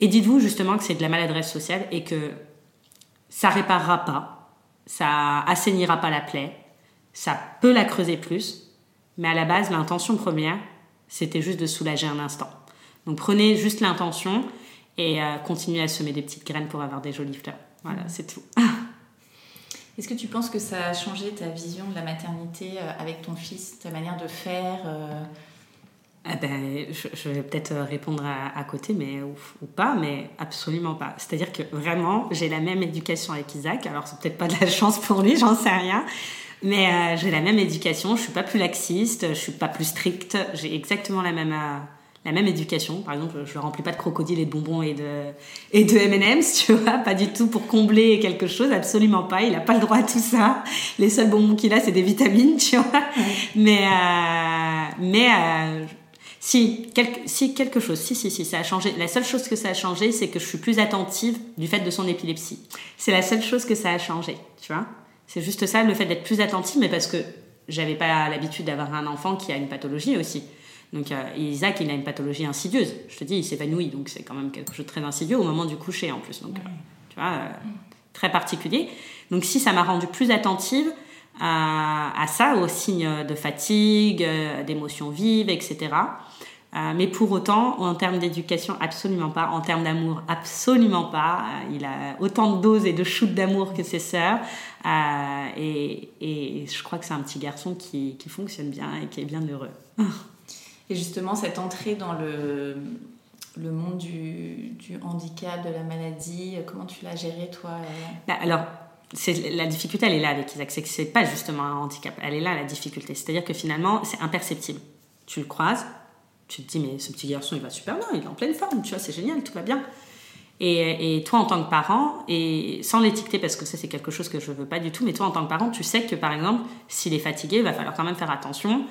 Et dites-vous justement que c'est de la maladresse sociale et que ça réparera pas, ça assainira pas la plaie, ça peut la creuser plus, mais à la base, l'intention première, c'était juste de soulager un instant. Donc prenez juste l'intention et euh, continuez à semer des petites graines pour avoir des jolies fleurs. Voilà, c'est tout. Est-ce que tu penses que ça a changé ta vision de la maternité euh, avec ton fils, ta manière de faire euh? ah ben, je, vais peut-être répondre à, côté, mais ou, pas, mais absolument pas. C'est-à-dire que vraiment, j'ai la même éducation avec Isaac. Alors c'est peut-être pas de la chance pour lui, j'en sais rien, mais euh, j'ai la même éducation, je suis pas plus laxiste, je suis pas plus stricte, j'ai exactement la même euh, la même éducation. Par exemple, je ne remplis pas de crocodiles et de bonbons et de et de M&M's, tu vois, pas du tout pour combler quelque chose, absolument pas. Il a pas le droit à tout ça. Les seuls bonbons qu'il a, c'est des vitamines, tu vois. Mais euh, mais si quelque, si quelque chose, si si si, ça a changé. La seule chose que ça a changé, c'est que je suis plus attentive du fait de son épilepsie. C'est la seule chose que ça a changé, tu vois. C'est juste ça, le fait d'être plus attentive, mais parce que j'avais pas l'habitude d'avoir un enfant qui a une pathologie aussi. Donc euh, Isaac, il a une pathologie insidieuse. Je te dis, il s'épanouit, donc c'est quand même quelque chose de très insidieux au moment du coucher en plus. Donc, euh, tu vois, euh, très particulier. Donc si ça m'a rendu plus attentive à, à ça, aux signes de fatigue, d'émotions vives, etc. Euh, mais pour autant, en termes d'éducation, absolument pas. En termes d'amour, absolument pas. Euh, il a autant de doses et de shoots d'amour que ses sœurs. Euh, et, et, je crois que c'est un petit garçon qui, qui, fonctionne bien et qui est bien heureux. Et justement, cette entrée dans le, le monde du, du handicap, de la maladie, comment tu l'as géré, toi bah, Alors, la difficulté, elle est là avec Isaac. C'est que c'est pas justement un handicap. Elle est là, la difficulté. C'est-à-dire que finalement, c'est imperceptible. Tu le croises, tu te dis, mais ce petit garçon, il va super bien, il est en pleine forme, tu vois, c'est génial, tout va bien. Et, et, toi, en tant que parent, et sans l'étiqueter, parce que ça, c'est quelque chose que je veux pas du tout, mais toi, en tant que parent, tu sais que, par exemple, s'il est fatigué, il va falloir quand même faire attention.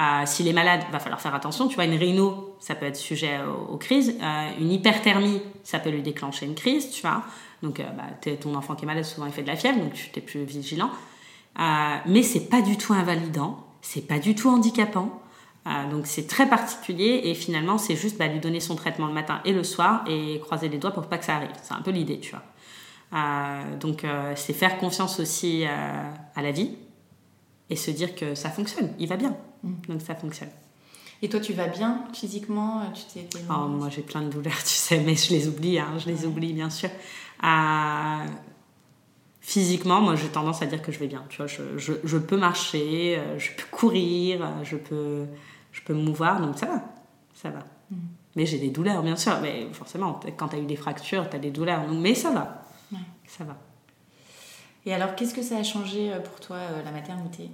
Euh, s'il est malade, va falloir faire attention. Tu vois, une rhino, ça peut être sujet aux, crises. Euh, une hyperthermie, ça peut lui déclencher une crise, tu vois. Donc, euh, bah, ton enfant qui est malade, souvent, il fait de la fièvre, donc tu es plus vigilant. mais c'est pas du tout invalidant, c'est pas du tout handicapant. Euh, donc c'est très particulier et finalement c'est juste bah, lui donner son traitement le matin et le soir et croiser les doigts pour pas que ça arrive. C'est un peu l'idée, tu vois. Euh, donc euh, c'est faire confiance aussi à la vie et se dire que ça fonctionne, il va bien. Mm. Donc ça fonctionne. Et toi, tu vas bien physiquement tu t'es, oh, Moi, j'ai plein de douleurs, tu sais, mais je les oublie, hein, je les oublie bien sûr. Physiquement, moi, j'ai tendance à dire que je vais bien. Tu vois, je, je, je peux marcher, je peux courir, je peux, je peux me mouvoir, donc ça va. Ça va. Mm. Mais j'ai des douleurs, bien sûr. Mais forcément, quand tu as eu des fractures, tu as des douleurs. mais ça va. Ça va. Et alors, qu'est-ce que ça a changé euh, pour toi, euh, la maternité?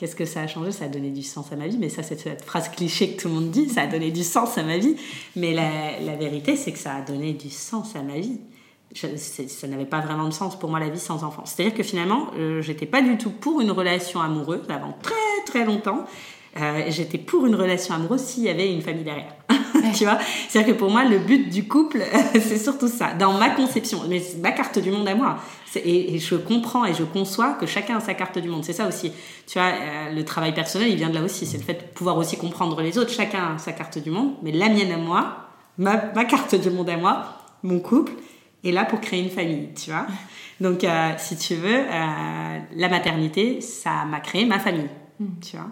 Qu'est-ce que ça a changé? Ça a donné du sens à ma vie. Mais ça, c'est cette phrase cliché que tout le monde dit. Ça a donné du sens à ma vie. Mais la, vérité, c'est que ça a donné du sens à ma vie. ça n'avait pas vraiment de sens pour moi la vie sans enfant. C'est-à-dire que finalement, euh, j'étais pas du tout pour une relation amoureuse avant très très longtemps. Euh, j'étais pour une relation amoureuse s'il y avait une famille derrière. tu vois C'est-à-dire que pour moi, le but du couple, c'est surtout ça. Dans ma conception, mais c'est ma carte du monde à moi. Et, je comprends et je conçois que chacun a sa carte du monde. C'est ça aussi. Tu vois, euh, le travail personnel, il vient de là aussi. C'est le fait de pouvoir aussi comprendre les autres. Chacun a sa carte du monde. Mais la mienne à moi, ma, ma carte du monde à moi, mon couple, est là pour créer une famille. Tu vois Donc, euh, si tu veux, la maternité, ça m'a créé ma famille. Mm. Tu vois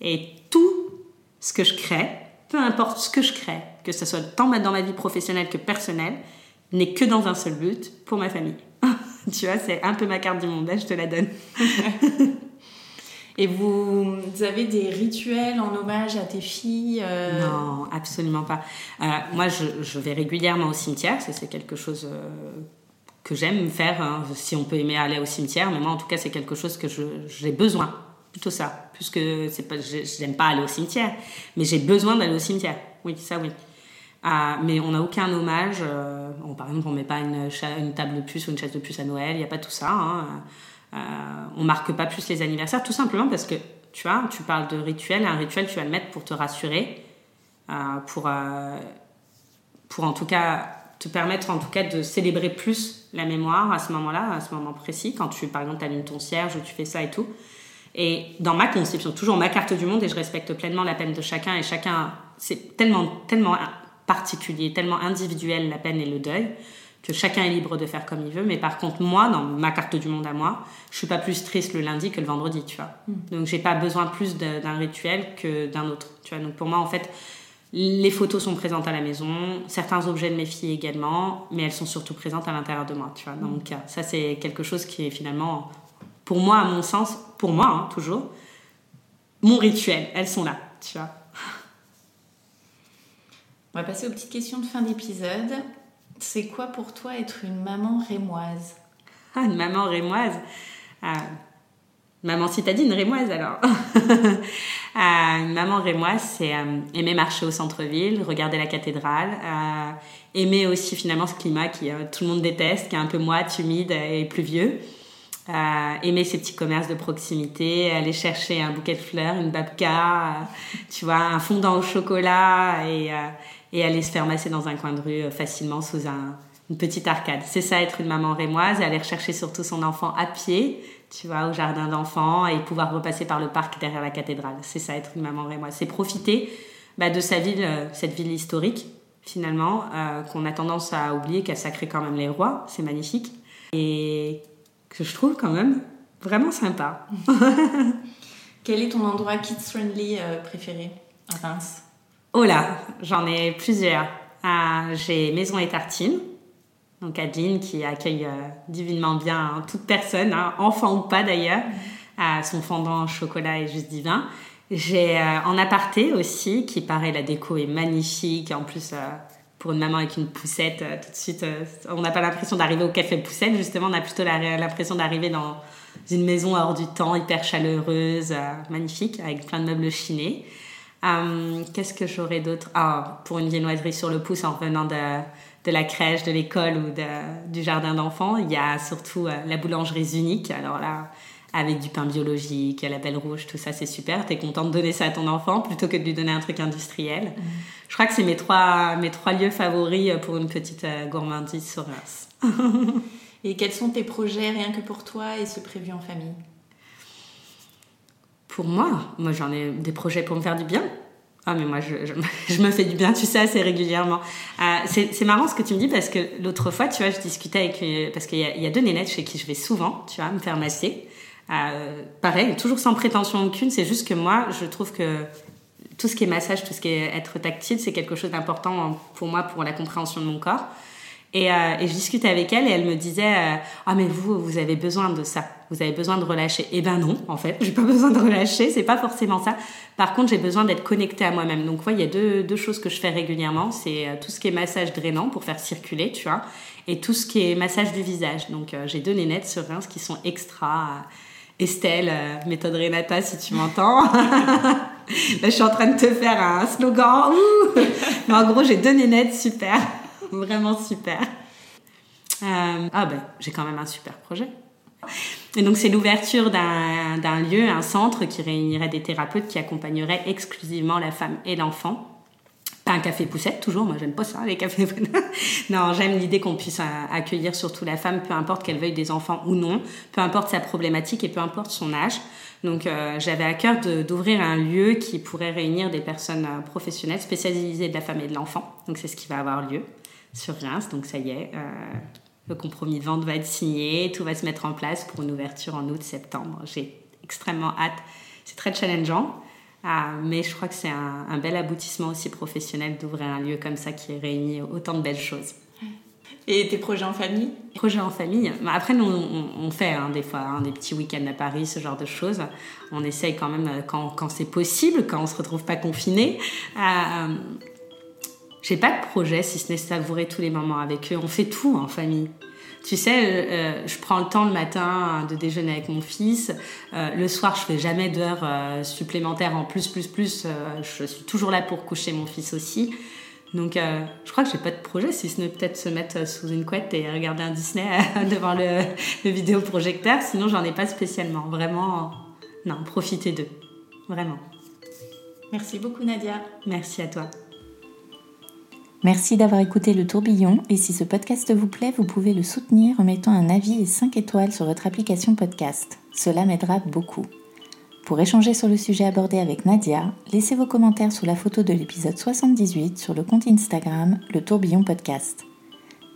Et tout ce que je crée, peu importe ce que je crée, que ce soit tant dans ma vie professionnelle que personnelle, n'est que dans un seul but, pour ma famille. tu vois, c'est un peu ma carte du monde, là, je te la donne. Et vous avez des rituels en hommage à tes filles euh? Non, absolument pas. Euh, moi, je, vais régulièrement au cimetière, ça c'est quelque chose euh, que j'aime faire, hein, si on peut aimer aller au cimetière, mais moi en tout cas c'est quelque chose que j'ai besoin, plutôt ça, puisque c'est pas, j'aime pas aller au cimetière, mais j'ai besoin d'aller au cimetière, oui, ça oui. Ah, mais on n'a aucun hommage, euh, par exemple on met pas une, table de puce ou une chaise de puce à Noël, il n'y a pas tout ça, hein, euh, on marque pas plus les anniversaires, tout simplement parce que tu vois, tu parles de rituel, un rituel tu vas le mettre pour te rassurer, euh, pour, euh, pour en tout cas te permettre en tout cas de célébrer plus la mémoire à ce moment-là, à ce moment précis, quand tu, par exemple, allumes ton cierge, tu fais ça et tout. Et dans ma conception, toujours ma carte du monde, et je respecte pleinement la peine de chacun, et chacun, c'est tellement, tellement particulier, tellement individuel la peine et le deuil, que chacun est libre de faire comme il veut. Mais par contre, moi, dans ma carte du monde à moi, je suis pas plus triste le lundi que le vendredi, tu vois. Mm. Donc, j'ai pas besoin plus d'un rituel que d'un autre, tu vois. Donc, pour moi, en fait, les photos sont présentes à la maison, certains objets de mes filles également, mais elles sont surtout présentes à l'intérieur de moi, tu vois, dans mon cas. Ça, c'est quelque chose qui est finalement, pour moi, à mon sens, pour moi, hein, toujours, mon rituel. Elles sont là, tu vois. On va passer aux petites questions de fin d'épisode. C'est quoi pour toi être une maman rémoise? Ah, une maman rémoise? Ah, Maman citadine rémoise alors. euh, maman rémoise, c'est euh, aimer marcher au centre-ville, regarder la cathédrale, euh, aimer aussi finalement ce climat qui euh, tout le monde déteste, qui est un peu moite, humide et pluvieux. Aimer ces petits commerces de proximité, aller chercher un bouquet de fleurs, une babka, tu vois, un fondant au chocolat et, et aller se faire masser dans un coin de rue facilement sous un, une petite arcade. C'est ça être une maman rémoise, aller rechercher surtout son enfant à pied, tu vois, au jardin d'enfants et pouvoir repasser par le parc derrière la cathédrale. C'est ça, être une maman moi. C'est profiter bah, de sa ville, euh, cette ville historique, finalement, euh, qu'on a tendance à oublier, qu'elle sacrée quand même les rois. C'est magnifique. Et que je trouve quand même vraiment sympa. Quel est ton endroit kids-friendly euh, préféré à Reims? Oh là, j'en ai plusieurs. J'ai Maison et Tartines donc Adeline qui accueille euh, divinement bien hein, toute personne, hein, enfant ou pas d'ailleurs. à son fondant chocolat est juste divin. J'ai euh, en aparté aussi, qui paraît la déco est magnifique. En plus, euh, pour une maman avec une poussette, tout de suite, on n'a pas l'impression d'arriver au café poussette. Justement, on a plutôt l'impression d'arriver dans une maison hors du temps, hyper chaleureuse, magnifique, avec plein de meubles chinés. Qu'est-ce que j'aurais d'autre? Ah, Pour une viennoiserie sur le pouce en revenant de la crèche, de l'école ou du jardin d'enfants. Il y a surtout euh, la boulangerie unique. Alors là, avec du pain biologique, la belle rouge, tout ça, c'est super. Tu es content de donner ça à ton enfant plutôt que de lui donner un truc industriel. Mm. Je crois que c'est mes trois, mes trois lieux favoris pour une petite euh, gourmandise sur Reims. et quels sont tes projets rien que pour toi et ceux prévus en famille? Pour moi, moi j'en ai des projets pour me faire du bien. Ah, mais moi, je, je, me fais du bien, tu sais, assez régulièrement. Euh, c'est marrant ce que tu me dis parce que l'autre fois, tu vois, je discutais avec. Euh, parce qu'il y, y, a deux nénettes chez qui je vais souvent, tu vois, me faire masser. Euh, pareil, toujours sans prétention aucune, c'est juste que moi, je trouve que tout ce qui est massage, tout ce qui est être tactile, c'est quelque chose d'important pour moi, pour la compréhension de mon corps. Et, euh, je discutais avec elle et elle me disait euh, ah mais vous vous avez besoin de ça. Vous avez besoin de relâcher. Eh ben non en fait j'ai pas besoin de relâcher c'est pas forcément ça. Par contre j'ai besoin d'être connectée à moi-même. Donc ouais il y a deux, deux choses que je fais régulièrement. C'est tout ce qui est massage drainant pour faire circuler tu vois et tout ce qui est massage du visage. Donc j'ai deux nénettes sur Reims qui sont extra Estelle méthode Renata si tu m'entends là je suis en train de te faire un slogan mais en gros j'ai deux nénettes super vraiment super. Euh, ah ben, j'ai quand même un super projet. Et donc c'est l'ouverture d'un lieu, un centre qui réunirait des thérapeutes qui accompagneraient exclusivement la femme et l'enfant. Un café poussette, toujours, moi j'aime pas ça, les cafés Non, j'aime l'idée qu'on puisse euh, accueillir surtout la femme, peu importe qu'elle veuille des enfants ou non, peu importe sa problématique et peu importe son âge. Donc euh, j'avais à cœur d'ouvrir un lieu qui pourrait réunir des personnes professionnelles spécialisées de la femme et de l'enfant. Donc c'est ce qui va avoir lieu sur Reims. Donc ça y est, euh, le compromis de vente va être signé, tout va se mettre en place pour une ouverture en août-septembre. J'ai extrêmement hâte. C'est très challengeant, euh, mais je crois que c'est un, bel aboutissement aussi professionnel d'ouvrir un lieu comme ça qui réunit autant de belles choses. Et tes projets en famille? Projets en famille? Bah, après, nous, on, fait hein, des fois hein, des petits week-ends à Paris, ce genre de choses. On essaye quand même, euh, quand, quand c'est possible, quand on se retrouve pas confiné, j'ai pas de projet si ce n'est savourer tous les moments avec eux. On fait tout en famille. Tu sais, euh, euh, je prends le temps le matin de déjeuner avec mon fils. Euh, le soir, je fais jamais d'heures supplémentaires en plus, plus, plus. je suis toujours là pour coucher mon fils aussi. Donc, je crois que j'ai pas de projet, si ce n'est peut-être se mettre sous une couette et regarder un Disney devant le, le vidéoprojecteur. Sinon, j'en ai pas spécialement. Vraiment, non, profitez d'eux. Vraiment. Merci beaucoup, Nadia. Merci à toi. Merci d'avoir écouté le tourbillon et si ce podcast vous plaît, vous pouvez le soutenir en mettant un avis et 5 étoiles sur votre application podcast. Cela m'aidera beaucoup. Pour échanger sur le sujet abordé avec Nadia, laissez vos commentaires sous la photo de l'épisode 78 sur le compte Instagram Le Tourbillon Podcast.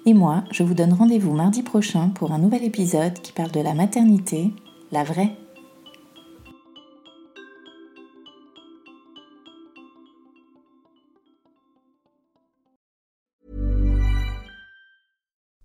Et moi, je vous donne rendez-vous mardi prochain pour un nouvel épisode qui parle de la maternité, la vraie.